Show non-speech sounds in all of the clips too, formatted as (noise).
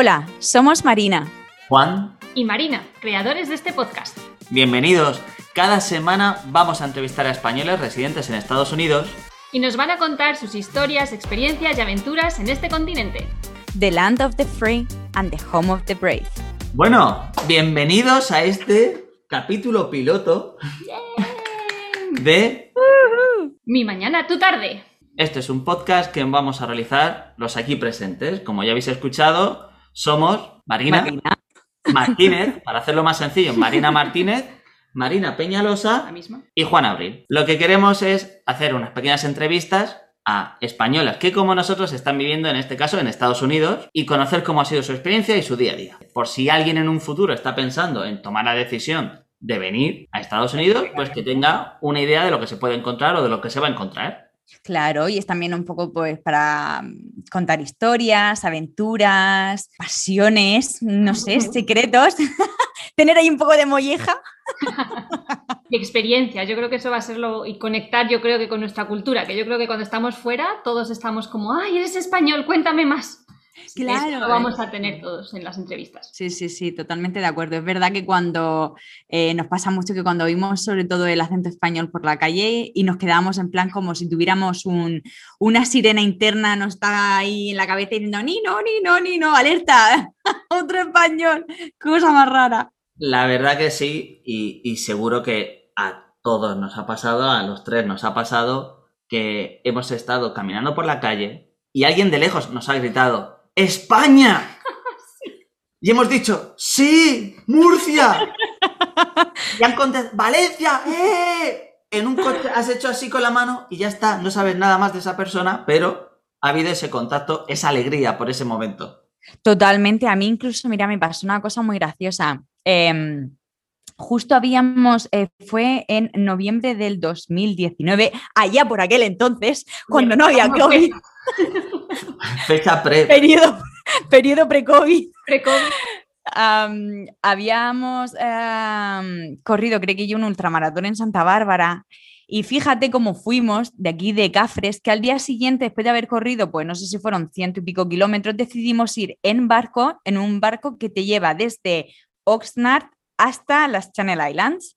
Hola, somos Marina. Juan. Y Marina, creadores de este podcast. Bienvenidos. Cada semana vamos a entrevistar a españoles residentes en Estados Unidos. Y nos van a contar sus historias, experiencias y aventuras en este continente. The land of the free and the home of the brave. Bueno, bienvenidos a este capítulo piloto de (laughs) Mi mañana, tu tarde. Este es un podcast que vamos a realizar los aquí presentes. Como ya habéis escuchado, somos Marina, Marina. Martínez, (laughs) para hacerlo más sencillo, Marina Martínez, Marina La Peñalosa misma. y Juan Abril. Lo que queremos es hacer unas pequeñas entrevistas a españolas que como nosotros están viviendo en este caso en Estados Unidos y conocer cómo ha sido su experiencia y su día a día. Por si alguien en un futuro está pensando en tomar la decisión de venir a Estados Unidos, pues que tenga una idea de lo que se puede encontrar o de lo que se va a encontrar. Claro, y es también un poco pues para mm, contar historias, aventuras, pasiones, no sé, secretos. (laughs) Tener ahí un poco de molleja. Y experiencia, yo creo que eso va a ser lo. Y conectar, yo creo que con nuestra cultura, que yo creo que cuando estamos fuera, todos estamos como, ¡ay, eres español! Cuéntame más. Claro, Eso lo vamos a tener todos en las entrevistas. Sí, sí, sí, totalmente de acuerdo. Es verdad que cuando eh, nos pasa mucho que cuando oímos sobre todo el acento español por la calle y nos quedamos en plan como si tuviéramos un, una sirena interna, nos está ahí en la cabeza diciendo ni no, ni no, ni no, alerta, (laughs) otro español, cosa más rara. La verdad que sí, y, y seguro que a todos nos ha pasado, a los tres nos ha pasado, que hemos estado caminando por la calle y alguien de lejos nos ha gritado, ¡España! (laughs) Y hemos dicho, ¡sí! ¡Murcia! Y han contestado, ¡Valencia! ¡Eh! En un coche has hecho así con la mano y ya está, no sabes nada más de esa persona, pero ha habido ese contacto, esa alegría por ese momento. Totalmente, a mí incluso, mira, me pasó una cosa muy graciosa. Em, justo habíamos, eh, fue en noviembre del 2019, allá por aquel entonces, cuando no había. COVID, (laughs) (laughs) Fecha pre. periodo, periodo pre-COVID. Pre-COVID. Am, habíamos am, corrido, creo que yo, un ultramaratón en Santa Bárbara. Y fíjate cómo fuimos de aquí de Cafres, que al día siguiente, después de haber corrido, pues no sé si fueron ciento y pico kilómetros, decidimos ir en barco, en un barco que te lleva desde Oxnard hasta las Channel Islands,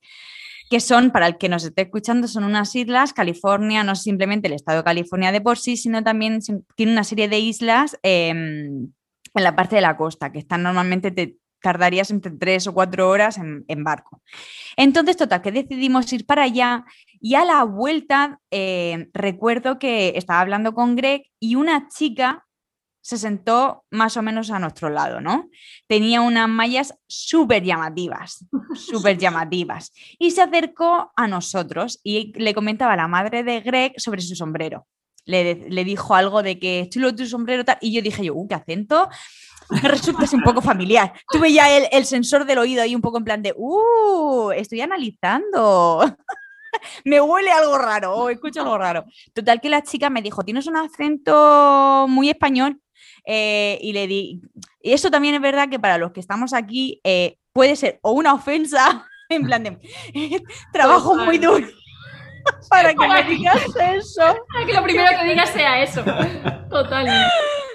que son, para el que nos esté escuchando, son unas islas, California, no es simplemente el estado de California de por sí, sino también tiene una serie de islas em, en la parte de la costa, que están normalmente, te tardarías entre tres o cuatro horas en, en barco. Entonces, total, que decidimos ir para allá y a la vuelta eh, recuerdo que estaba hablando con Greg y una chica se sentó más o menos a nuestro lado, ¿no? Tenía unas mallas súper llamativas, súper (laughs) llamativas. Y se acercó a nosotros y le comentaba a la madre de Greg sobre su sombrero. Le, le dijo algo de que chulo tu sombrero tal. Y yo dije yo, uh, qué acento. Me resulta así un poco familiar. Tuve ya el, el sensor del oído ahí un poco en plan de, uh, estoy analizando. (laughs) me huele algo raro o escucho algo raro. Total que la chica me dijo, tienes un acento muy español. Eh, y le di, y eso también es verdad que para los que estamos aquí eh, puede ser o una ofensa, (laughs) en plan de, trabajo muy duro (laughs) para que me digas eso. Para que lo primero que digas sea eso. Totalmente.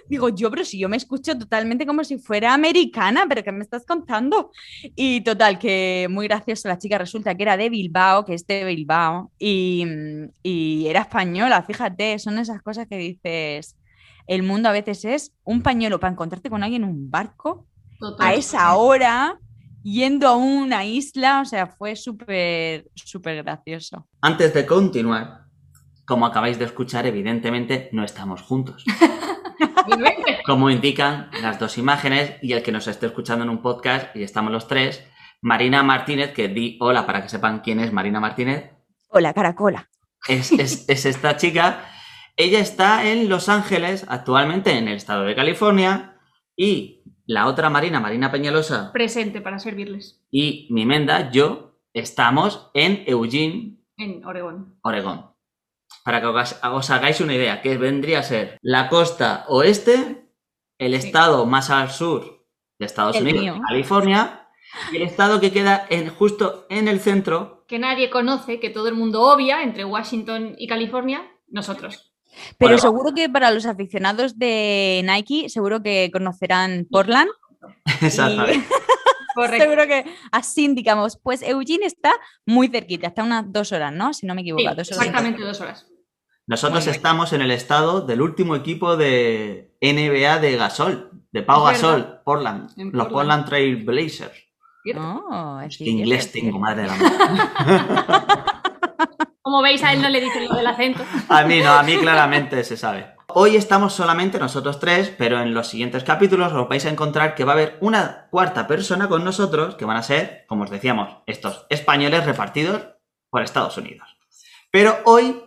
Digo, yo, pero si yo me escucho totalmente como si fuera americana, pero ¿qué me estás contando? Y total, que muy graciosa la chica resulta que era de Bilbao, que es de Bilbao, y, y era española, fíjate, son esas cosas que dices, el mundo a veces es un pañuelo para encontrarte con alguien en un barco a esa hora, yendo a una isla, o sea, fue súper, súper gracioso. Antes de continuar, como acabáis de escuchar, evidentemente no estamos juntos. Como indican las dos imágenes y el que nos esté escuchando en un podcast, y estamos los tres, Marina Martínez, que di hola para que sepan quién es Marina Martínez, Hola, caracola. es, es- es esta chica. Ella está en Los Ángeles, actualmente en el estado de California, y la otra Marina, Marina Peñalosa, Presente para servirles y mi menda, yo, estamos en Eugene, en Oregón. Oregón. Para que os, os hagáis una idea, que vendría a ser la costa oeste, el Sí. estado más al sur de Estados El Unidos, mío. California, y el estado que queda en, justo en el centro. Que nadie conoce, que todo el mundo obvia entre Washington y California, nosotros. Pero Bueno. seguro que para los aficionados de Nike, seguro que conocerán Portland. (laughs) Exactamente. (laughs) Correcto. Seguro que así indicamos. Pues Eugene está muy cerquita, está unas dos horas, ¿no? Si no me equivoco, Sí, dos horas. exactamente dos horas. Nosotros Muy bien. estamos en el estado del último equipo de NBA de Gasol, de Pau. Gasol, Portland, los Portland. Trail Blazers. Oh, es cierto, inglés tengo, madre de la (laughs) madre. Como veis, a él no le dicen lo del acento. (laughs) A mí no, a mí claramente se sabe. Hoy estamos solamente nosotros tres, pero en los siguientes capítulos os vais a encontrar que va a haber una cuarta persona con nosotros, que van a ser, como os decíamos, estos españoles repartidos por Estados Unidos. Pero hoy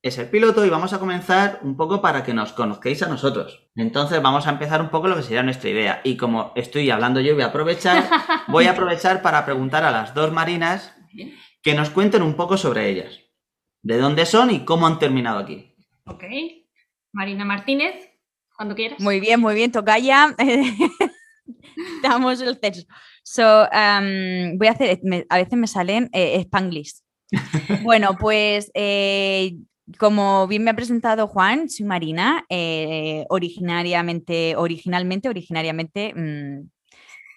es el piloto y vamos a comenzar un poco para que nos conozcáis a nosotros. Entonces vamos a empezar un poco lo que sería nuestra idea. Y como estoy hablando yo, voy a aprovechar, voy a aprovechar para preguntar a las dos marinas que nos cuenten un poco sobre ellas. De dónde son y cómo han terminado aquí. Ok. Marina Martínez, cuando quieras. Muy bien, muy bien, Tocaya. (laughs) Damos el censo. So, um, voy a hacer, me- a veces me salen eh, Spanglish. (laughs) Bueno, pues eh, como bien me ha presentado Juan, soy Marina, eh, originariamente, originalmente, originariamente, mm,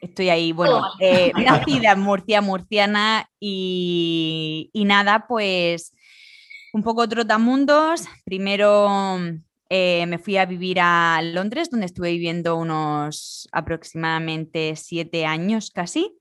estoy ahí, bueno, eh, (laughs) nacida en Murcia, murciana y, y nada, pues un poco trotamundos. Primero eh, me fui a vivir a Londres, donde estuve viviendo unos aproximadamente siete años casi.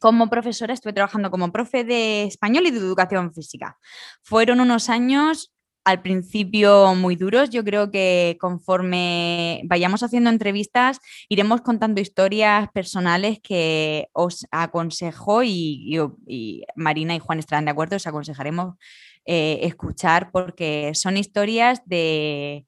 Como profesora, estuve trabajando como profe de español y de educación física. Fueron unos años al principio muy duros. Yo creo que conforme vayamos haciendo entrevistas, iremos contando historias personales que os aconsejo y, y- y Marina y Juan estarán de acuerdo, os aconsejaremos eh, escuchar porque son historias de,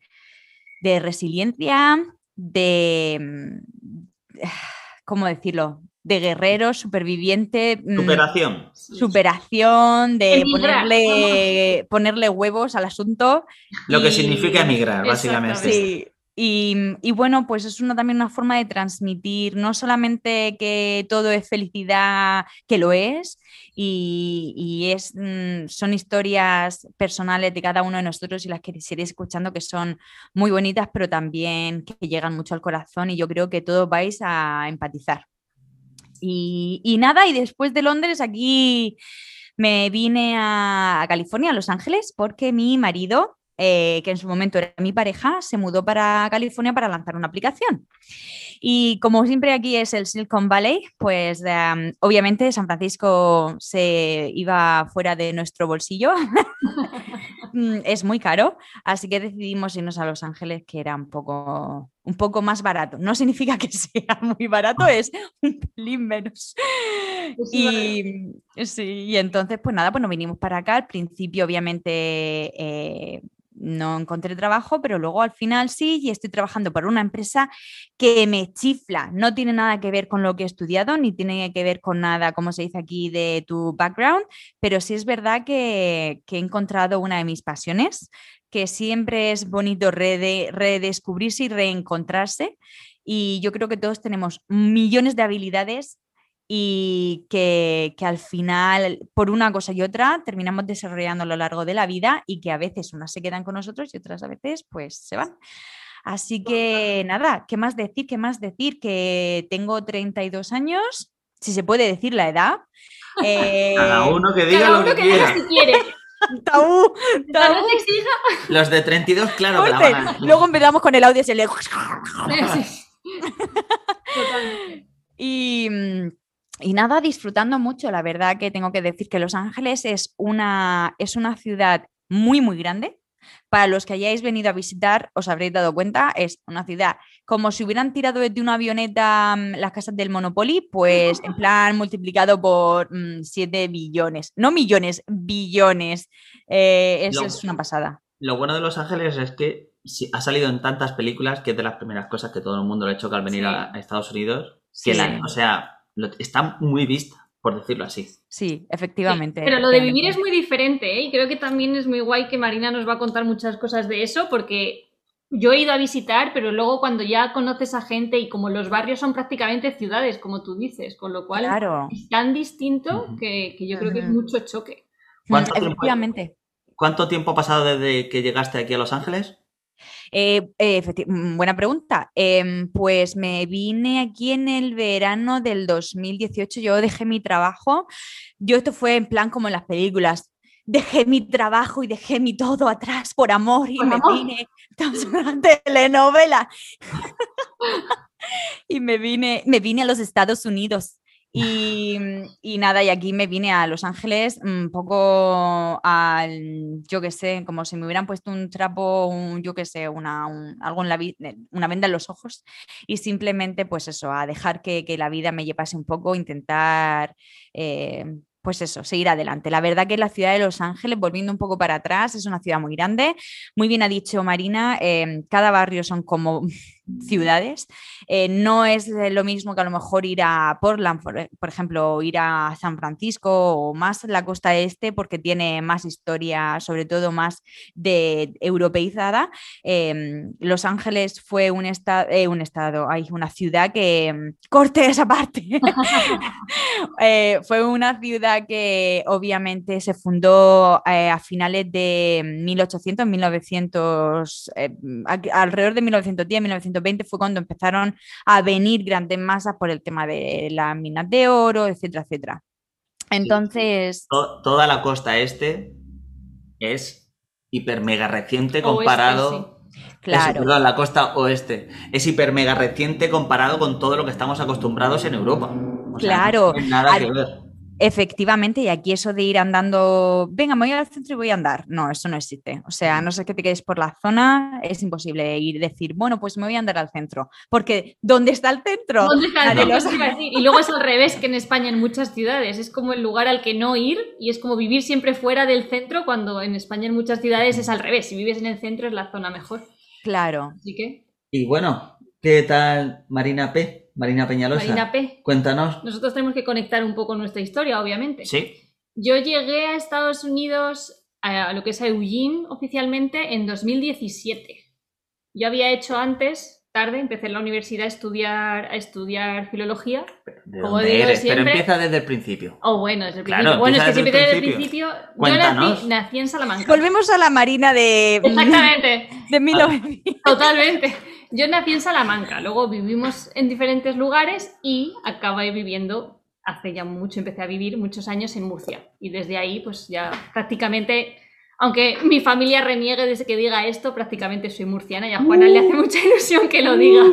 de resiliencia, de, mm, (sighs) ¿cómo decirlo? De guerreros, superviviente, mm, Superación. superación, de Emigrar, ponerle, ponerle huevos al asunto. Lo que significa emigrar, básicamente. Sí. Y, bueno, pues es una, también una forma de transmitir, no solamente que todo es felicidad, que lo es, y, es, mm, son historias personales de cada uno de nosotros y las que iréis escuchando que son muy bonitas, pero también que llegan mucho al corazón y yo creo que todos vais a empatizar. Y, nada, y después de Londres aquí me vine a California, a Los Ángeles, porque mi marido, eh, que en su momento era mi pareja, se mudó para California para lanzar una aplicación. Y como siempre aquí es el Silicon Valley, pues obviamente San Francisco se iba fuera de nuestro bolsillo. (laughs) Mm, es muy caro, así que decidimos irnos a Los Ángeles, que era un poco, un poco más barato. No significa que (laughs) sea muy barato, es un pelín menos. Pues sí, Y, sí, y entonces, pues nada, pues nos vinimos para acá. Al principio, obviamente, eh, no encontré trabajo, pero luego al final sí, y estoy trabajando para una empresa que me chifla. No tiene nada que ver con lo que he estudiado, ni tiene que ver con nada, como se dice aquí, de tu background, pero sí es verdad que, he encontrado una de mis pasiones, que siempre es bonito rede- redescubrirse y reencontrarse. Y yo creo que todos tenemos millones de habilidades y que, que al final, por una cosa y otra, terminamos desarrollando a lo largo de la vida y que a veces unas se quedan con nosotros y otras a veces pues se van. Así que nada, ¿qué más decir? ¿Qué más decir? Que tengo 32 años, si se puede decir la edad. (laughs) Eh, Cada uno que diga Cada lo que que quiera. si quiere. (laughs) tabú, (laughs) se. Los de 32, claro que la van a... Luego empezamos con el audio ese le- Sí. Totalmente. Y, mm, y nada, disfrutando mucho. La verdad que tengo que decir que Los Ángeles es una, es una ciudad muy, muy grande. Para los que hayáis venido a visitar, os habréis dado cuenta, es una ciudad como si hubieran tirado desde una avioneta mm, las casas del Monopoly, pues en plan multiplicado por 7 billones. No millones, billones. Eh, es, Lo- es una pasada. Lo bueno de Los Ángeles es que ha salido en tantas películas que es de las primeras cosas que todo el mundo le choca al venir Sí. a, a Estados Unidos. Que Sí. la- o sea, lo- está muy vista, por decirlo así. Sí, efectivamente. Pero lo de vivir es muy diferente, ¿eh? Y creo que también es muy guay que Marina nos va a contar muchas cosas de eso, porque yo he ido a visitar, pero luego cuando ya conoces a gente y como los barrios son prácticamente ciudades, como tú dices, con lo cual Claro. es tan distinto que, que yo creo que es mucho choque. ¿Cuánto Mm, tiempo- Efectivamente. ¿Cuánto tiempo ha pasado desde que llegaste aquí a Los Ángeles? Eh, eh, mm, buena pregunta. Em, pues me vine aquí en el verano del 2018. Yo dejé mi trabajo. Yo esto fue en plan como en las películas. Dejé mi trabajo y dejé mi todo atrás por amor y Por me amor. vine. Esto es una telenovela. (laughs) y me vine, me vine a los Estados Unidos. Y, nada, y aquí me vine a Los Ángeles un poco al, yo qué sé, como si me hubieran puesto un trapo, un, yo qué sé, una, un- algo en la una venda en los ojos y simplemente pues eso, a dejar que, que la vida me llevase un poco, intentar, eh, pues eso, seguir adelante. La verdad que la ciudad de Los Ángeles, volviendo un poco para atrás, es una ciudad muy grande, muy bien ha dicho Marina, eh, cada barrio son como ciudades. Eh, no es lo mismo que a lo mejor ir a Portland, por, por ejemplo, o ir a San Francisco o más la costa este porque tiene más historia, sobre todo más de europeizada. Eh, Los Ángeles fue un, eh, un estado, hay una ciudad que mm, corte esa parte. (laughs) Eh, fue una ciudad que obviamente se fundó a finales de 1800, 1900, eh, a- alrededor de 1910, 1920 fue cuando empezaron a venir grandes masas por el tema de las minas de oro, etcétera, etcétera. Entonces, To- toda la costa este es hiper mega reciente Oeste, comparado. Eso, claro, perdón, la costa oeste es hiper mega reciente comparado con todo lo que estamos acostumbrados en Europa. O sea, Claro. no tiene nada Al- que ver. Efectivamente, y aquí eso de ir andando, venga, me voy al centro y voy a andar, no, eso no existe. O sea, a no sé que te quedes por la zona, es imposible ir y decir, bueno, pues me voy a andar al centro, porque ¿dónde está el centro? (laughs) Y luego es al revés que en España en muchas ciudades. Es como el lugar al que no ir y es como vivir siempre fuera del centro cuando en España en muchas ciudades es al revés. Si vives en el centro es la zona mejor. Claro. Así que, Y bueno, ¿qué tal Marina P? Marina Peñalosa. Marina P. Cuéntanos. Nosotros tenemos que conectar un poco nuestra historia, obviamente. Sí. Yo llegué a Estados Unidos, a lo que es a Eugene oficialmente, en 2017. Yo había hecho antes, tarde, empecé en la universidad a estudiar, a estudiar filología. ¿De Como dónde digo eres? siempre- Pero empieza desde el principio. Oh, bueno, desde el Claro, principio. Bueno, es que empieza siempre desde el principio. Yo Cuéntanos. nací, nací en Salamanca. Volvemos a la Marina de, Exactamente, (laughs) de 1900. totalmente. Yo nací en Salamanca, luego vivimos en diferentes lugares y acabé viviendo, hace ya mucho, empecé a vivir muchos años en Murcia. Y desde ahí, pues ya prácticamente, aunque mi familia reniegue desde que diga esto, prácticamente soy murciana y a Juana le hace mucha ilusión que lo diga.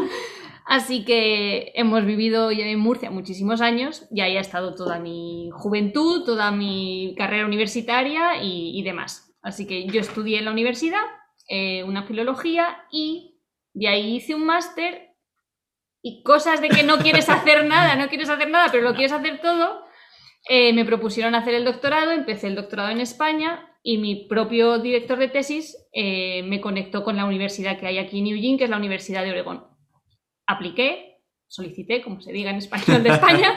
Así que hemos vivido ya en Murcia muchísimos años y ahí ha estado toda mi juventud, toda mi carrera universitaria y, y demás. Así que yo estudié en la universidad eh, una filología y de ahí hice un máster y cosas de que no quieres hacer nada, no quieres hacer nada, pero lo quieres hacer todo, eh, me propusieron hacer el doctorado, empecé el doctorado en España y mi propio director de tesis eh, me conectó con la universidad que hay aquí en Eugene, que es la Universidad de Oregón. Apliqué, solicité, como se diga en español de España,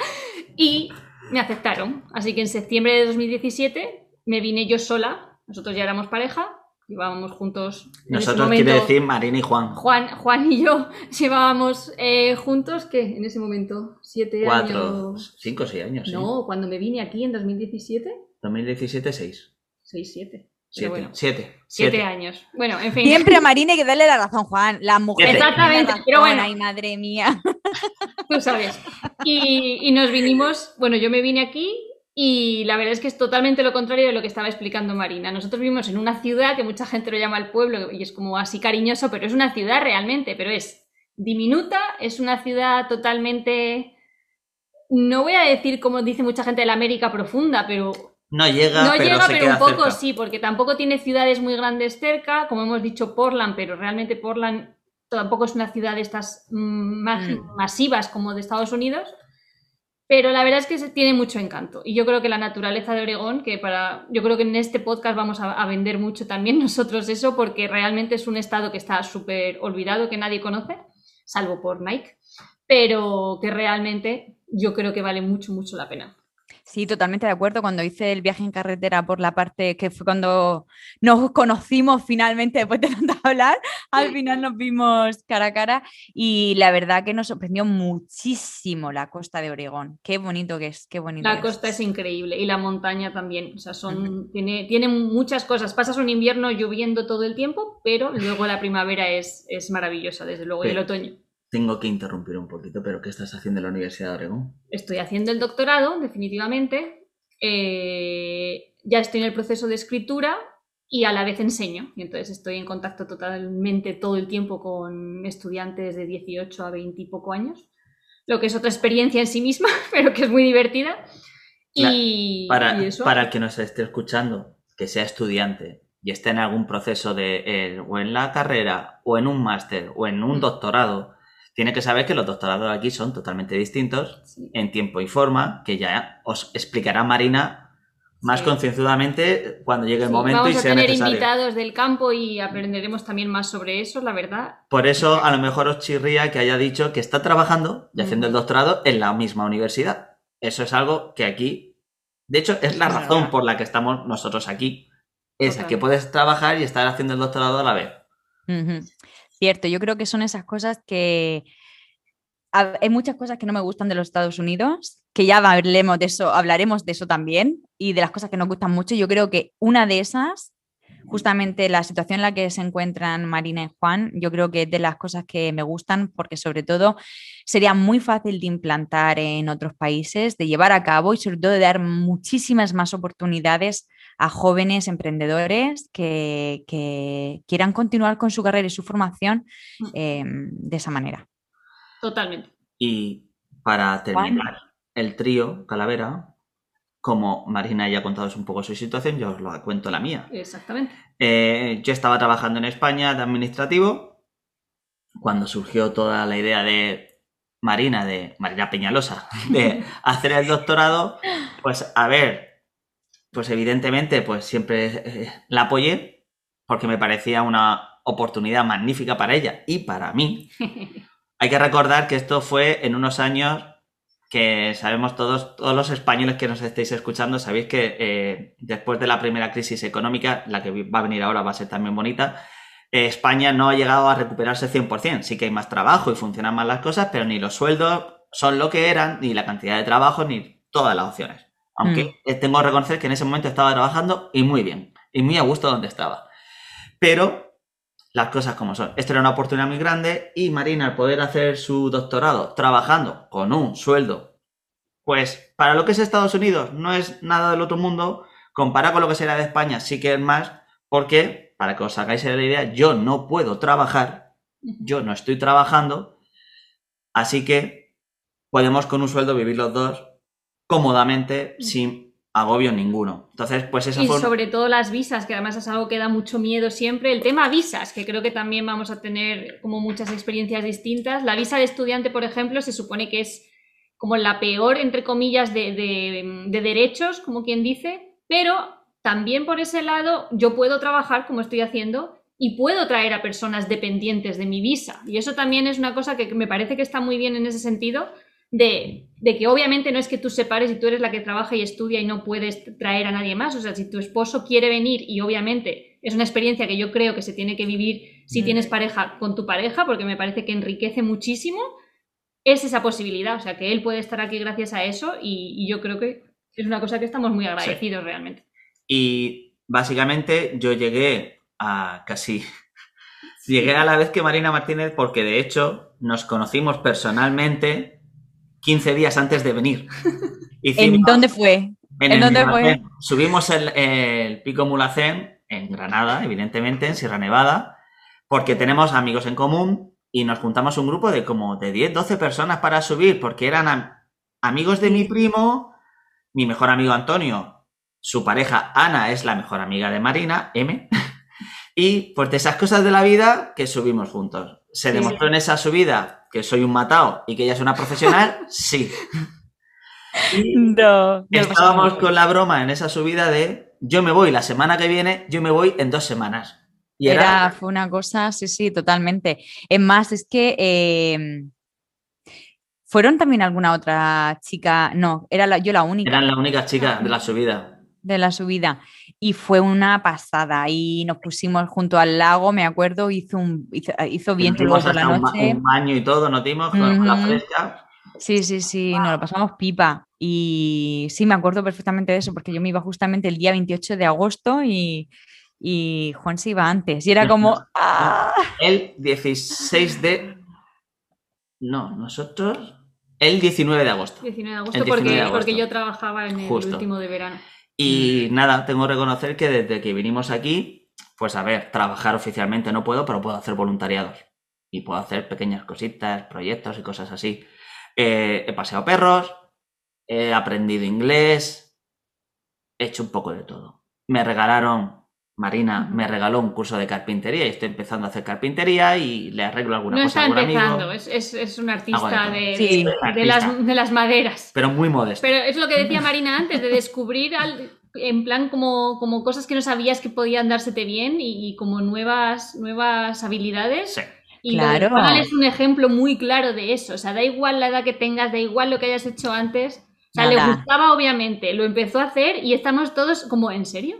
y me aceptaron. Así que en septiembre de 2017 me vine yo sola, nosotros ya éramos pareja, llevábamos juntos. en ese Nosotros momento- quiere decir Marina y Juan. Juan, Juan y yo (laughs) llevábamos eh, juntos, ¿qué? En ese momento, siete Cuatro, años. cinco, seis años. sí. No, cuando me vine aquí en 2017, 2017, seis. seis, siete. Siete. Bueno, Siete. siete siete. años. Bueno, en fin. Siempre a Marina hay que darle la razón, Juan. La mujer. Siete. tiene Exactamente, razón, pero bueno. Ay, madre mía. (laughs) Tú sabes. Y, y nos vinimos, bueno, yo me vine aquí y la verdad es que es totalmente lo contrario de lo que estaba explicando Marina. Nosotros vivimos en una ciudad que mucha gente lo llama el pueblo y es como así cariñoso, pero es una ciudad realmente, pero es diminuta, es una ciudad totalmente... No voy a decir como dice mucha gente de la América profunda, pero No llega, no pero llega, se pero queda un poco cerca. sí, porque tampoco tiene ciudades muy grandes cerca, como hemos dicho Portland, pero realmente Portland tampoco es una ciudad de estas mm, Mm. masivas como de Estados Unidos. Pero la verdad es que tiene mucho encanto. Y yo creo que la naturaleza de Oregón, que para. Yo creo que en este podcast vamos a, a vender mucho también (laughs) nosotros eso, porque realmente es un estado que está súper olvidado, que nadie conoce, salvo por Nike, pero que realmente yo creo que vale mucho, mucho la pena. Sí, totalmente de acuerdo. Cuando hice el viaje en carretera por la parte que fue cuando nos conocimos finalmente después de tanto (laughs) hablar, al final nos vimos cara a cara y la verdad que nos sorprendió muchísimo la costa de Oregón. Qué bonito que es, qué bonito. La costa es increíble y la montaña también. O sea, son, tiene, tiene muchas cosas. Pasas un invierno lloviendo todo el tiempo, pero luego la primavera es, es maravillosa, desde luego, y el otoño. Tengo que interrumpir un poquito, pero ¿qué estás haciendo en la Universidad de Oregón? Estoy haciendo el doctorado, definitivamente. Eh, ya estoy en el proceso de escritura y a la vez enseño. Y entonces estoy en contacto totalmente todo el tiempo con estudiantes de 18 a 20 y poco años, lo que es otra experiencia en sí misma, (laughs) pero que es muy divertida. Y, para, eso. para el que nos esté escuchando, que sea estudiante y esté en algún proceso de, eh, o en la carrera, o en un máster, o en un Mm. doctorado, tiene que saber que los doctorados aquí son totalmente distintos Sí. en tiempo y forma, que ya os explicará Marina más Sí. concienzudamente cuando llegue el Sí, momento Vamos y a sea tener necesario. invitados del campo y aprenderemos también más sobre eso, la verdad. Por eso a lo mejor os chirría que haya dicho que está trabajando y haciendo el doctorado en la misma universidad. Eso es algo que aquí, de hecho, es la razón por la que estamos nosotros aquí. Esa, que puedes trabajar y estar haciendo el doctorado a la vez. Cierto, yo creo que son esas cosas que ha- hay muchas cosas que no me gustan de los Estados Unidos, que ya hablemos de eso, hablaremos de eso también y de las cosas que nos gustan mucho. Yo creo que una de esas, justamente la situación en la que se encuentran Marina y Juan, yo creo que es de las cosas que me gustan porque sobre todo sería muy fácil de implantar en otros países, de llevar a cabo y sobre todo de dar muchísimas más oportunidades a jóvenes emprendedores que, que quieran continuar con su carrera y su formación eh, de esa manera. Totalmente. Y para terminar el trío Calavera, como Marina ya ha contado un poco su situación, yo os lo cuento la mía. Exactamente. Eh, yo estaba trabajando en España de administrativo cuando surgió toda la idea de Marina, de Marina Peñalosa, (laughs) de (laughs) hacer el doctorado, pues a ver, pues evidentemente, pues siempre eh, la apoyé porque me parecía una oportunidad magnífica para ella y para mí. (laughs) Hay que recordar que esto fue en unos años que sabemos todos, todos los españoles que nos estéis escuchando, sabéis que eh, después de la primera crisis económica, la que va a venir ahora va a ser también bonita, eh, España no ha llegado a recuperarse 100%. Sí que hay más trabajo y funcionan más las cosas, pero ni los sueldos son lo que eran, ni la cantidad de trabajo, ni todas las opciones. Aunque eh, tengo que reconocer que en ese momento estaba trabajando y muy bien, y muy a gusto donde estaba. Pero las cosas como son. Esto era una oportunidad muy grande y Marina, al poder hacer su doctorado trabajando con un sueldo, pues para lo que es Estados Unidos no es nada del otro mundo, comparado con lo que será de España. Sí que es más, porque, para que os hagáis la idea, yo no puedo trabajar, yo no estoy trabajando, así que podemos con un sueldo vivir los dos cómodamente, sin agobio ninguno. Entonces, pues esa Y fue... sobre todo las visas, que además es algo que da mucho miedo siempre. El tema visas, que creo que también vamos a tener como muchas experiencias distintas. La visa de estudiante, por ejemplo, se supone que es como la peor, entre comillas, de, de, de derechos, como quien dice, pero también por ese lado yo puedo trabajar como estoy haciendo y puedo traer a personas dependientes de mi visa. Y eso también es una cosa que me parece que está muy bien en ese sentido, de, de, que obviamente no es que tú separes y tú eres la que trabaja y estudia y no puedes traer a nadie más. O sea, si tu esposo quiere venir y obviamente es una experiencia que yo creo que se tiene que vivir si tienes pareja con tu pareja, porque me parece que enriquece muchísimo, es esa posibilidad. O sea, que él puede estar aquí gracias a eso y, y yo creo que es una cosa que estamos muy agradecidos sí. realmente. Y básicamente yo llegué a casi... (laughs) Llegué a la vez que Marina Martínez porque de hecho nos conocimos personalmente 15 días antes de venir. (laughs) Hicimos, ¿En dónde fue? En, ¿En dónde fue? Subimos el, el, pico Mulacén en Granada, evidentemente, en Sierra Nevada, porque tenemos amigos en común y nos juntamos un grupo de como de 10, 12 personas para subir, porque eran am amigos de mi primo, mi mejor amigo Antonio, su pareja Ana es la mejor amiga de Marina, M, (laughs) y pues de esas cosas de la vida que subimos juntos. ¿Se demostró en esa subida que soy un matao y que ella es una profesional? (laughs) sí. Y no, no estábamos con la broma en esa subida de yo me voy la semana que viene, yo me voy en dos semanas. Y era... era fue una cosa, sí, sí, totalmente. Es más, es que eh, ¿Fueron también alguna otra chica? No, era la- yo la única Eran las únicas chicas de la subida. De la subida. Y fue una pasada. Y nos pusimos junto al lago, me acuerdo, hizo, un, hizo, hizo viento luego por la noche. un baño y todo, nos dimos con la fresca. Sí, sí, sí, nos lo pasamos pipa. Y sí, me acuerdo perfectamente de eso, porque yo me iba justamente el día 28 de agosto y, y Juan se iba antes. Y era como, ¡ah! El 16 de. No, nosotros. El 19 de agosto. 19 de agosto, El 19 porque, de agosto. porque yo trabajaba en el Justo. último de verano. Y nada, tengo que reconocer que desde que vinimos aquí, pues a ver, trabajar oficialmente no puedo, pero puedo hacer voluntariados. Y puedo hacer pequeñas cositas, proyectos y cosas así. Eh, he paseado perros, he aprendido inglés, he hecho un poco de todo. Me regalaron, Marina me regaló un curso de carpintería y estoy empezando a hacer carpintería y le arreglo alguna No cosa a está algún empezando, amigo. es, es, es un de artista todo. de, Sí. de- Artista. las, de las maderas. Pero muy modesto. Pero es lo que decía Marina antes, de descubrir al- en plan como, como cosas que no sabías que podían dársete bien y, y como nuevas, nuevas habilidades. Sí. Y Claro. es un ejemplo muy claro de eso. O sea, da igual la edad que tengas, da igual lo que hayas hecho antes. O sea, le gustaba obviamente, lo empezó a hacer y estamos todos como, ¿en serio?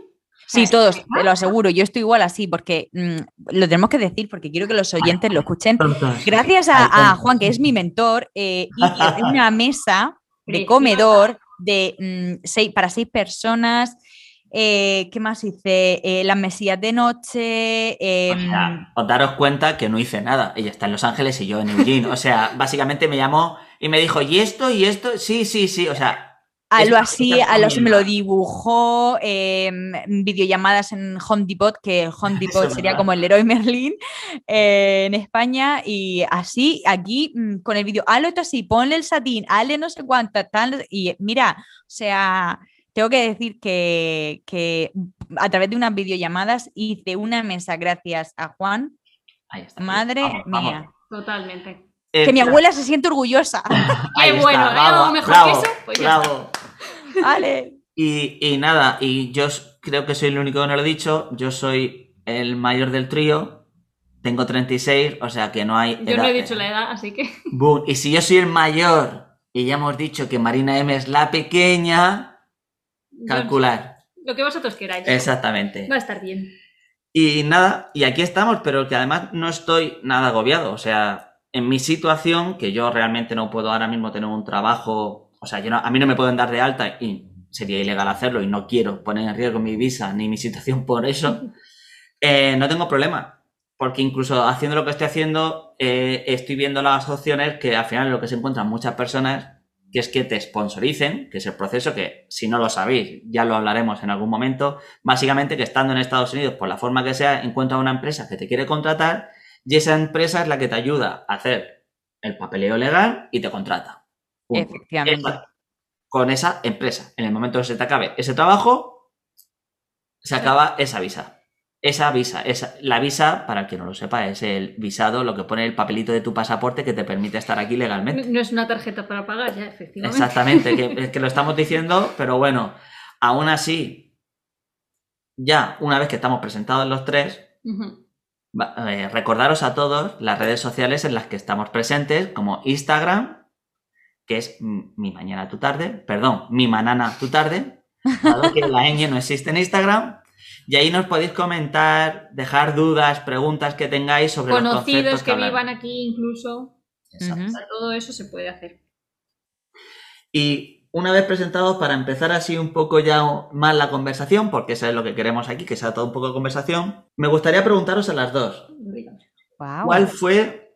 Sí, O todos, te lo aseguro. Yo estoy igual así, porque mm, lo tenemos que decir, porque quiero que los oyentes lo escuchen. Gracias a, a Juan, que es mi mentor, eh, hice una (laughs) mesa de comedor de, mm, seis, para seis personas. Eh, ¿Qué más hice? Eh, las mesillas de noche. O em, sea, os daros cuenta que no hice nada. Ella está en Los Ángeles y yo en Eugene. O sea, básicamente me llamó y me dijo, ¿y esto? ¿Y esto? Sí, sí, sí. O sea, Algo así, esta a lo me lo dibujó, em, videollamadas en Home Depot, que Home (laughs) Depot sería verdad. como el Leroy Merlin (laughs) eh, en España, y así, aquí mm, con el vídeo, hazlo esto así, ponle el satín, hazle no sé cuántas, tal, y mira, o sea, tengo que decir que, que a través de unas videollamadas hice una mesa gracias a Juan, ahí está. madre Vamos, vamos. mía, Totalmente. Eh, que mi abuela se siente orgullosa. (laughs) Qué está, bueno, ¿eh? bravo, Algo mejor bravo, que eso, pues ya bravo. Vale. Y, y nada, y yo creo que soy el único que no lo he dicho. Yo soy el mayor del trío. Tengo 36, o sea que no hay. Yo no he dicho la edad, así que... Boom. Y si yo soy el mayor y ya hemos dicho que Marina M es la pequeña, yo- calcular. Lo que vosotros queráis. Exactamente. Va a estar bien. Y nada, y aquí estamos, pero que además no estoy nada agobiado. O sea, en mi situación, que yo realmente no puedo ahora mismo tener un trabajo, o sea, yo no- a mí no me pueden dar de alta y sería ilegal hacerlo y no quiero poner en riesgo mi visa ni mi situación (laughs) por eso, (laughs) eh, no tengo problema. Porque incluso haciendo lo que estoy haciendo, eh, estoy viendo las opciones que al final lo que se encuentran muchas personas, que es que te sponsoricen, que es el proceso que, si no lo sabéis, ya lo hablaremos en algún momento, básicamente que estando en Estados Unidos, por la forma que sea, encuentra una empresa que te quiere contratar y esa empresa es la que te ayuda a hacer el papeleo legal y te contrata. Punto. Efectivamente. Esa- con esa empresa. En el momento que se te acabe ese trabajo, se acaba esa visa. Esa visa, esa, la visa, para el que no lo sepa, es el visado, lo que pone el papelito de tu pasaporte que te permite estar aquí legalmente. no es una tarjeta para pagar ya, efectivamente. Exactamente, que, es (laughs) que lo estamos diciendo, pero bueno, aún así, ya una vez que estamos presentados los tres, eh, recordaros a todos las redes sociales en las que estamos presentes, como Instagram, que es mi mañana tu tarde, perdón, mi manana tu tarde, dado que la ñ no existe en Instagram. Y ahí nos podéis comentar, dejar dudas, preguntas que tengáis sobre los Conocidos conceptos que hablamos. vivan aquí incluso. Exacto. Todo eso se puede hacer. Y una vez presentados, para empezar así un poco ya más la conversación, porque eso es lo que queremos aquí, que sea todo un poco de conversación, me gustaría preguntaros a las dos. ¿cuál fue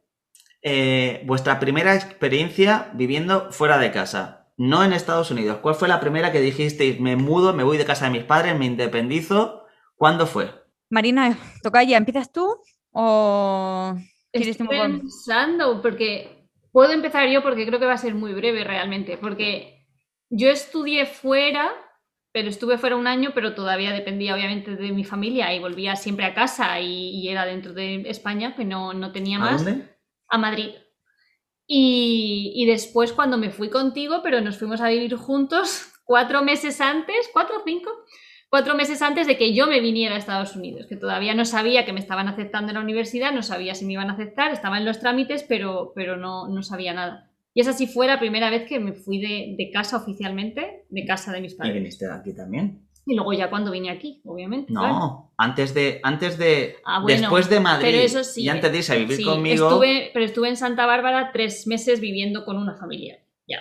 eh, vuestra primera experiencia viviendo fuera de casa? No en Estados Unidos. ¿Cuál fue la primera que dijisteis, me mudo, me voy de casa de mis padres, me independizo? ¿Cuándo fue? Marina, toca ya, ¿empiezas tú? ¿O quieres Estoy pensando, porque puedo empezar yo porque creo que va a ser muy breve realmente, porque yo estudié fuera, pero estuve fuera un año, pero todavía dependía obviamente de mi familia y volvía siempre a casa y, y era dentro de España, que no, no tenía ¿A más, dónde? a Madrid. Y, y después cuando me fui contigo, pero nos fuimos a vivir juntos (laughs) cuatro meses antes, cuatro o cinco, cuatro meses antes de que yo me viniera a Estados Unidos, que todavía no sabía que me estaban aceptando en la universidad, no sabía si me iban a aceptar, estaba en los trámites, pero, pero no, no sabía nada. Y esa sí fue la primera vez que me fui de, de casa oficialmente, de casa de mis ¿Y padres. viniste aquí también? Y luego ya cuando vine aquí, obviamente. No, claro. antes de, antes de, Ah, bueno, después de Madrid pero eso sí, y antes de irse a vivir Sí, conmigo, Estuve, pero estuve en Santa Bárbara tres meses viviendo con una familia. Ya.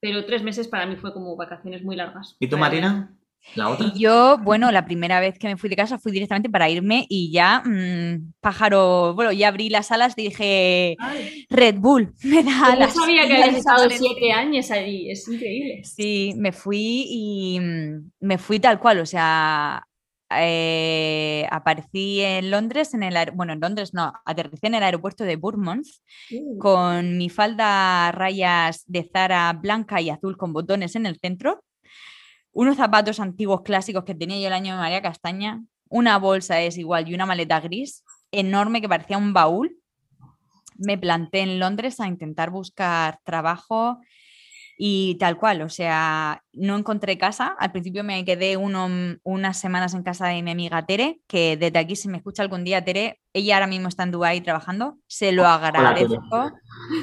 Pero tres meses para mí fue como vacaciones muy largas. ¿y tú. Marina? ¿La otra? Yo, bueno, la primera vez que me fui de casa fui directamente para irme y ya, mm, pájaro, bueno, ya abrí las alas y dije, Ay, Red Bull, (laughs) me da no alas. sabía que (laughs) habías estado siete años allí, es increíble. Sí, me fui y mm, me fui tal cual, o sea, eh, aparecí en Londres, en el bueno, en Londres no, aterricé en el aeropuerto de Bournemouth Uh, con mi falda a rayas de Zara blanca y azul con botones en el centro, unos zapatos antiguos clásicos que tenía yo el año de María Castaña, una bolsa es igual y una maleta gris enorme que parecía un baúl. Me planté en Londres a intentar buscar trabajo y tal cual, o sea, no encontré casa. Al principio me quedé uno- unas semanas en casa de mi amiga Tere, que desde aquí si me escucha algún día Tere, ella ahora mismo está en Dubái trabajando, se lo agradezco.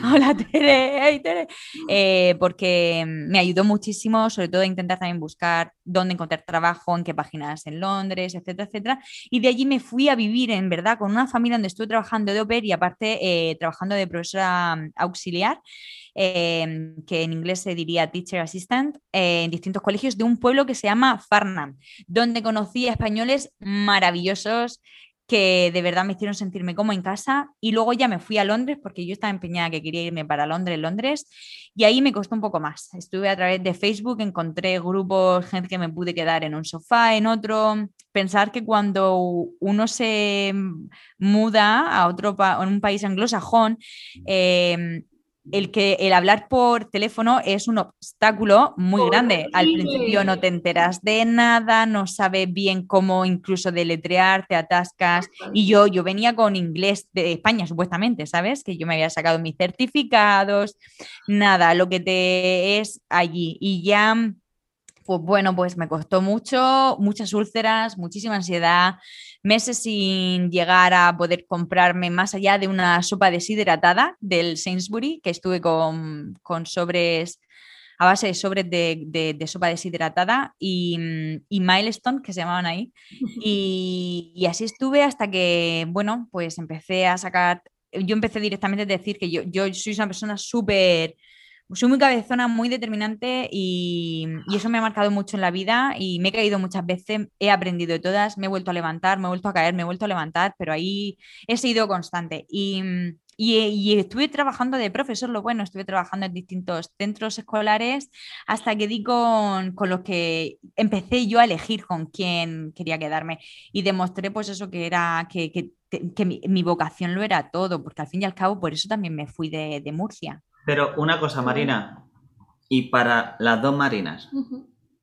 (laughs) Hola Tere, hey, Tere. Eh, porque me ayudó muchísimo, sobre todo a intentar también buscar dónde encontrar trabajo, en qué páginas en Londres, etcétera, etcétera. Y de allí me fui a vivir, en verdad, con una familia donde estuve trabajando de au pair y aparte eh, trabajando de profesora mm, auxiliar, eh, que en inglés se diría teacher assistant, eh, en distintos colegios de un pueblo que se llama Farnham, donde conocí a españoles maravillosos que de verdad me hicieron sentirme como en casa y luego ya me fui a Londres porque yo estaba empeñada que quería irme para Londres, Londres y ahí me costó un poco más. Estuve a través de Facebook, encontré grupos, gente que me pude quedar en un sofá, en otro. Pensar que cuando uno se muda a otro pa- un país anglosajón, eh, el que el hablar por teléfono es un obstáculo muy grande. Al principio no te enteras de nada, no sabes bien cómo incluso deletrear, te atascas. Y yo, yo venía con inglés de España, supuestamente, ¿sabes? Que yo me había sacado mis certificados, nada, lo que te es allí. Y ya, pues bueno, pues me costó mucho, muchas úlceras, muchísima ansiedad, meses sin llegar a poder comprarme más allá de una sopa deshidratada del Sainsbury, que estuve con, con sobres a base de sobres de, de- de sopa deshidratada y, mm, y Milestone, que se llamaban ahí. (laughs) Y, y así estuve hasta que, bueno, pues empecé a sacar, yo empecé directamente a decir que yo, yo soy una persona súper, soy muy cabezona, muy determinante y, y eso me ha marcado mucho en la vida y me he caído muchas veces, he aprendido de todas, me he vuelto a levantar, me he vuelto a caer, me he vuelto a levantar, pero ahí he sido constante. Y, y, y estuve trabajando de profesor, lo bueno, estuve trabajando en distintos centros escolares hasta que di con, con los que empecé yo a elegir con quién quería quedarme y demostré pues eso que era, que, que, que mi, mi, vocación lo era todo, porque al fin y al cabo por eso también me fui de, de Murcia. Pero una cosa, Marina, y para las dos Marinas,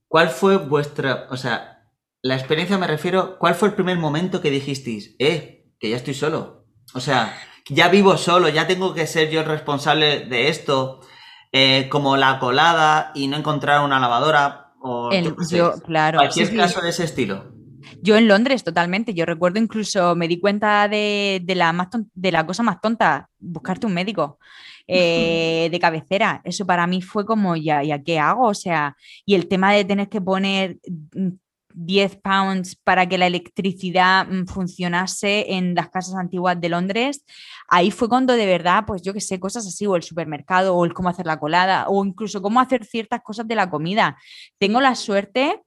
¿cuál fue vuestra, o sea, la experiencia me refiero, ¿cuál fue el primer momento que dijisteis, eh, que ya estoy solo? O sea, ya vivo solo, ya tengo que ser yo el responsable de esto, eh, como la colada y no encontrar una lavadora o El, yo, claro. cualquier sí, sí. caso de ese estilo. Yo en Londres, totalmente. Yo recuerdo incluso, me di cuenta de, de la, más de la cosa más tonta, buscarte un médico eh, de cabecera. Eso para mí fue como, ¿ya, ¿ya qué hago? O sea, y el tema de tener que poner mm, 10 pounds para que la electricidad mm, funcionase en las casas antiguas de Londres, ahí fue cuando de verdad, pues yo que sé, cosas así, o el supermercado, o el cómo hacer la colada, o incluso cómo hacer ciertas cosas de la comida. Tengo la suerte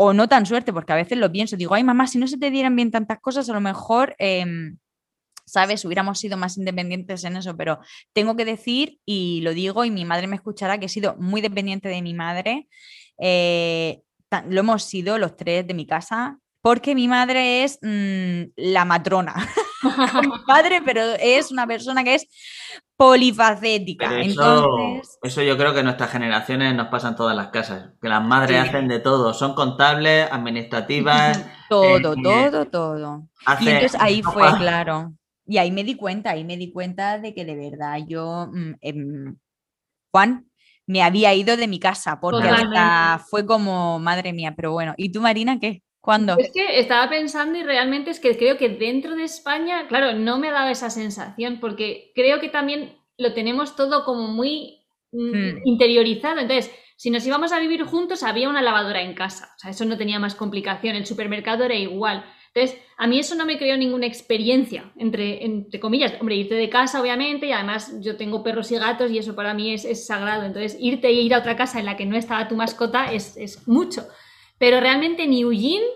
o no tan suerte, porque a veces lo pienso, digo, ay mamá, si no se te dieran bien tantas cosas, a lo mejor, eh, sabes, hubiéramos sido más independientes en eso, pero tengo que decir, y lo digo, y mi madre me escuchará, que he sido muy dependiente de mi madre, eh, lo hemos sido los tres de mi casa, porque mi madre es mm, la matrona, (laughs) mi padre, pero es una persona que es polifacética. Pero eso, Entonces, eso yo creo que en nuestras generaciones nos pasa en todas las casas, que las madres Sí. hacen de todo, son contables, administrativas, todo, eh, todo, todo. Y entonces ahí fue, claro. Y ahí me di cuenta, ahí me di cuenta de que de verdad yo, mm, em, Juan, me había ido de mi casa, porque hasta fue como, madre mía, pero bueno. ¿Y tú, Marina, qué? ¿Cuándo? Es que estaba pensando y realmente es que creo que dentro de España, claro, no me ha dado esa sensación porque creo que también lo tenemos todo como muy mm, Hmm. interiorizado. Entonces, si nos íbamos a vivir juntos, había una lavadora en casa. O sea, eso no tenía más complicación. El supermercado era igual. Entonces, a mí eso no me creó ninguna experiencia, entre, entre comillas. Hombre, irte de casa, obviamente, y además yo tengo perros y gatos y eso para mí es, es sagrado. Entonces, irte e ir a otra casa en la que no estaba tu mascota es, es mucho. Pero realmente en Eugene,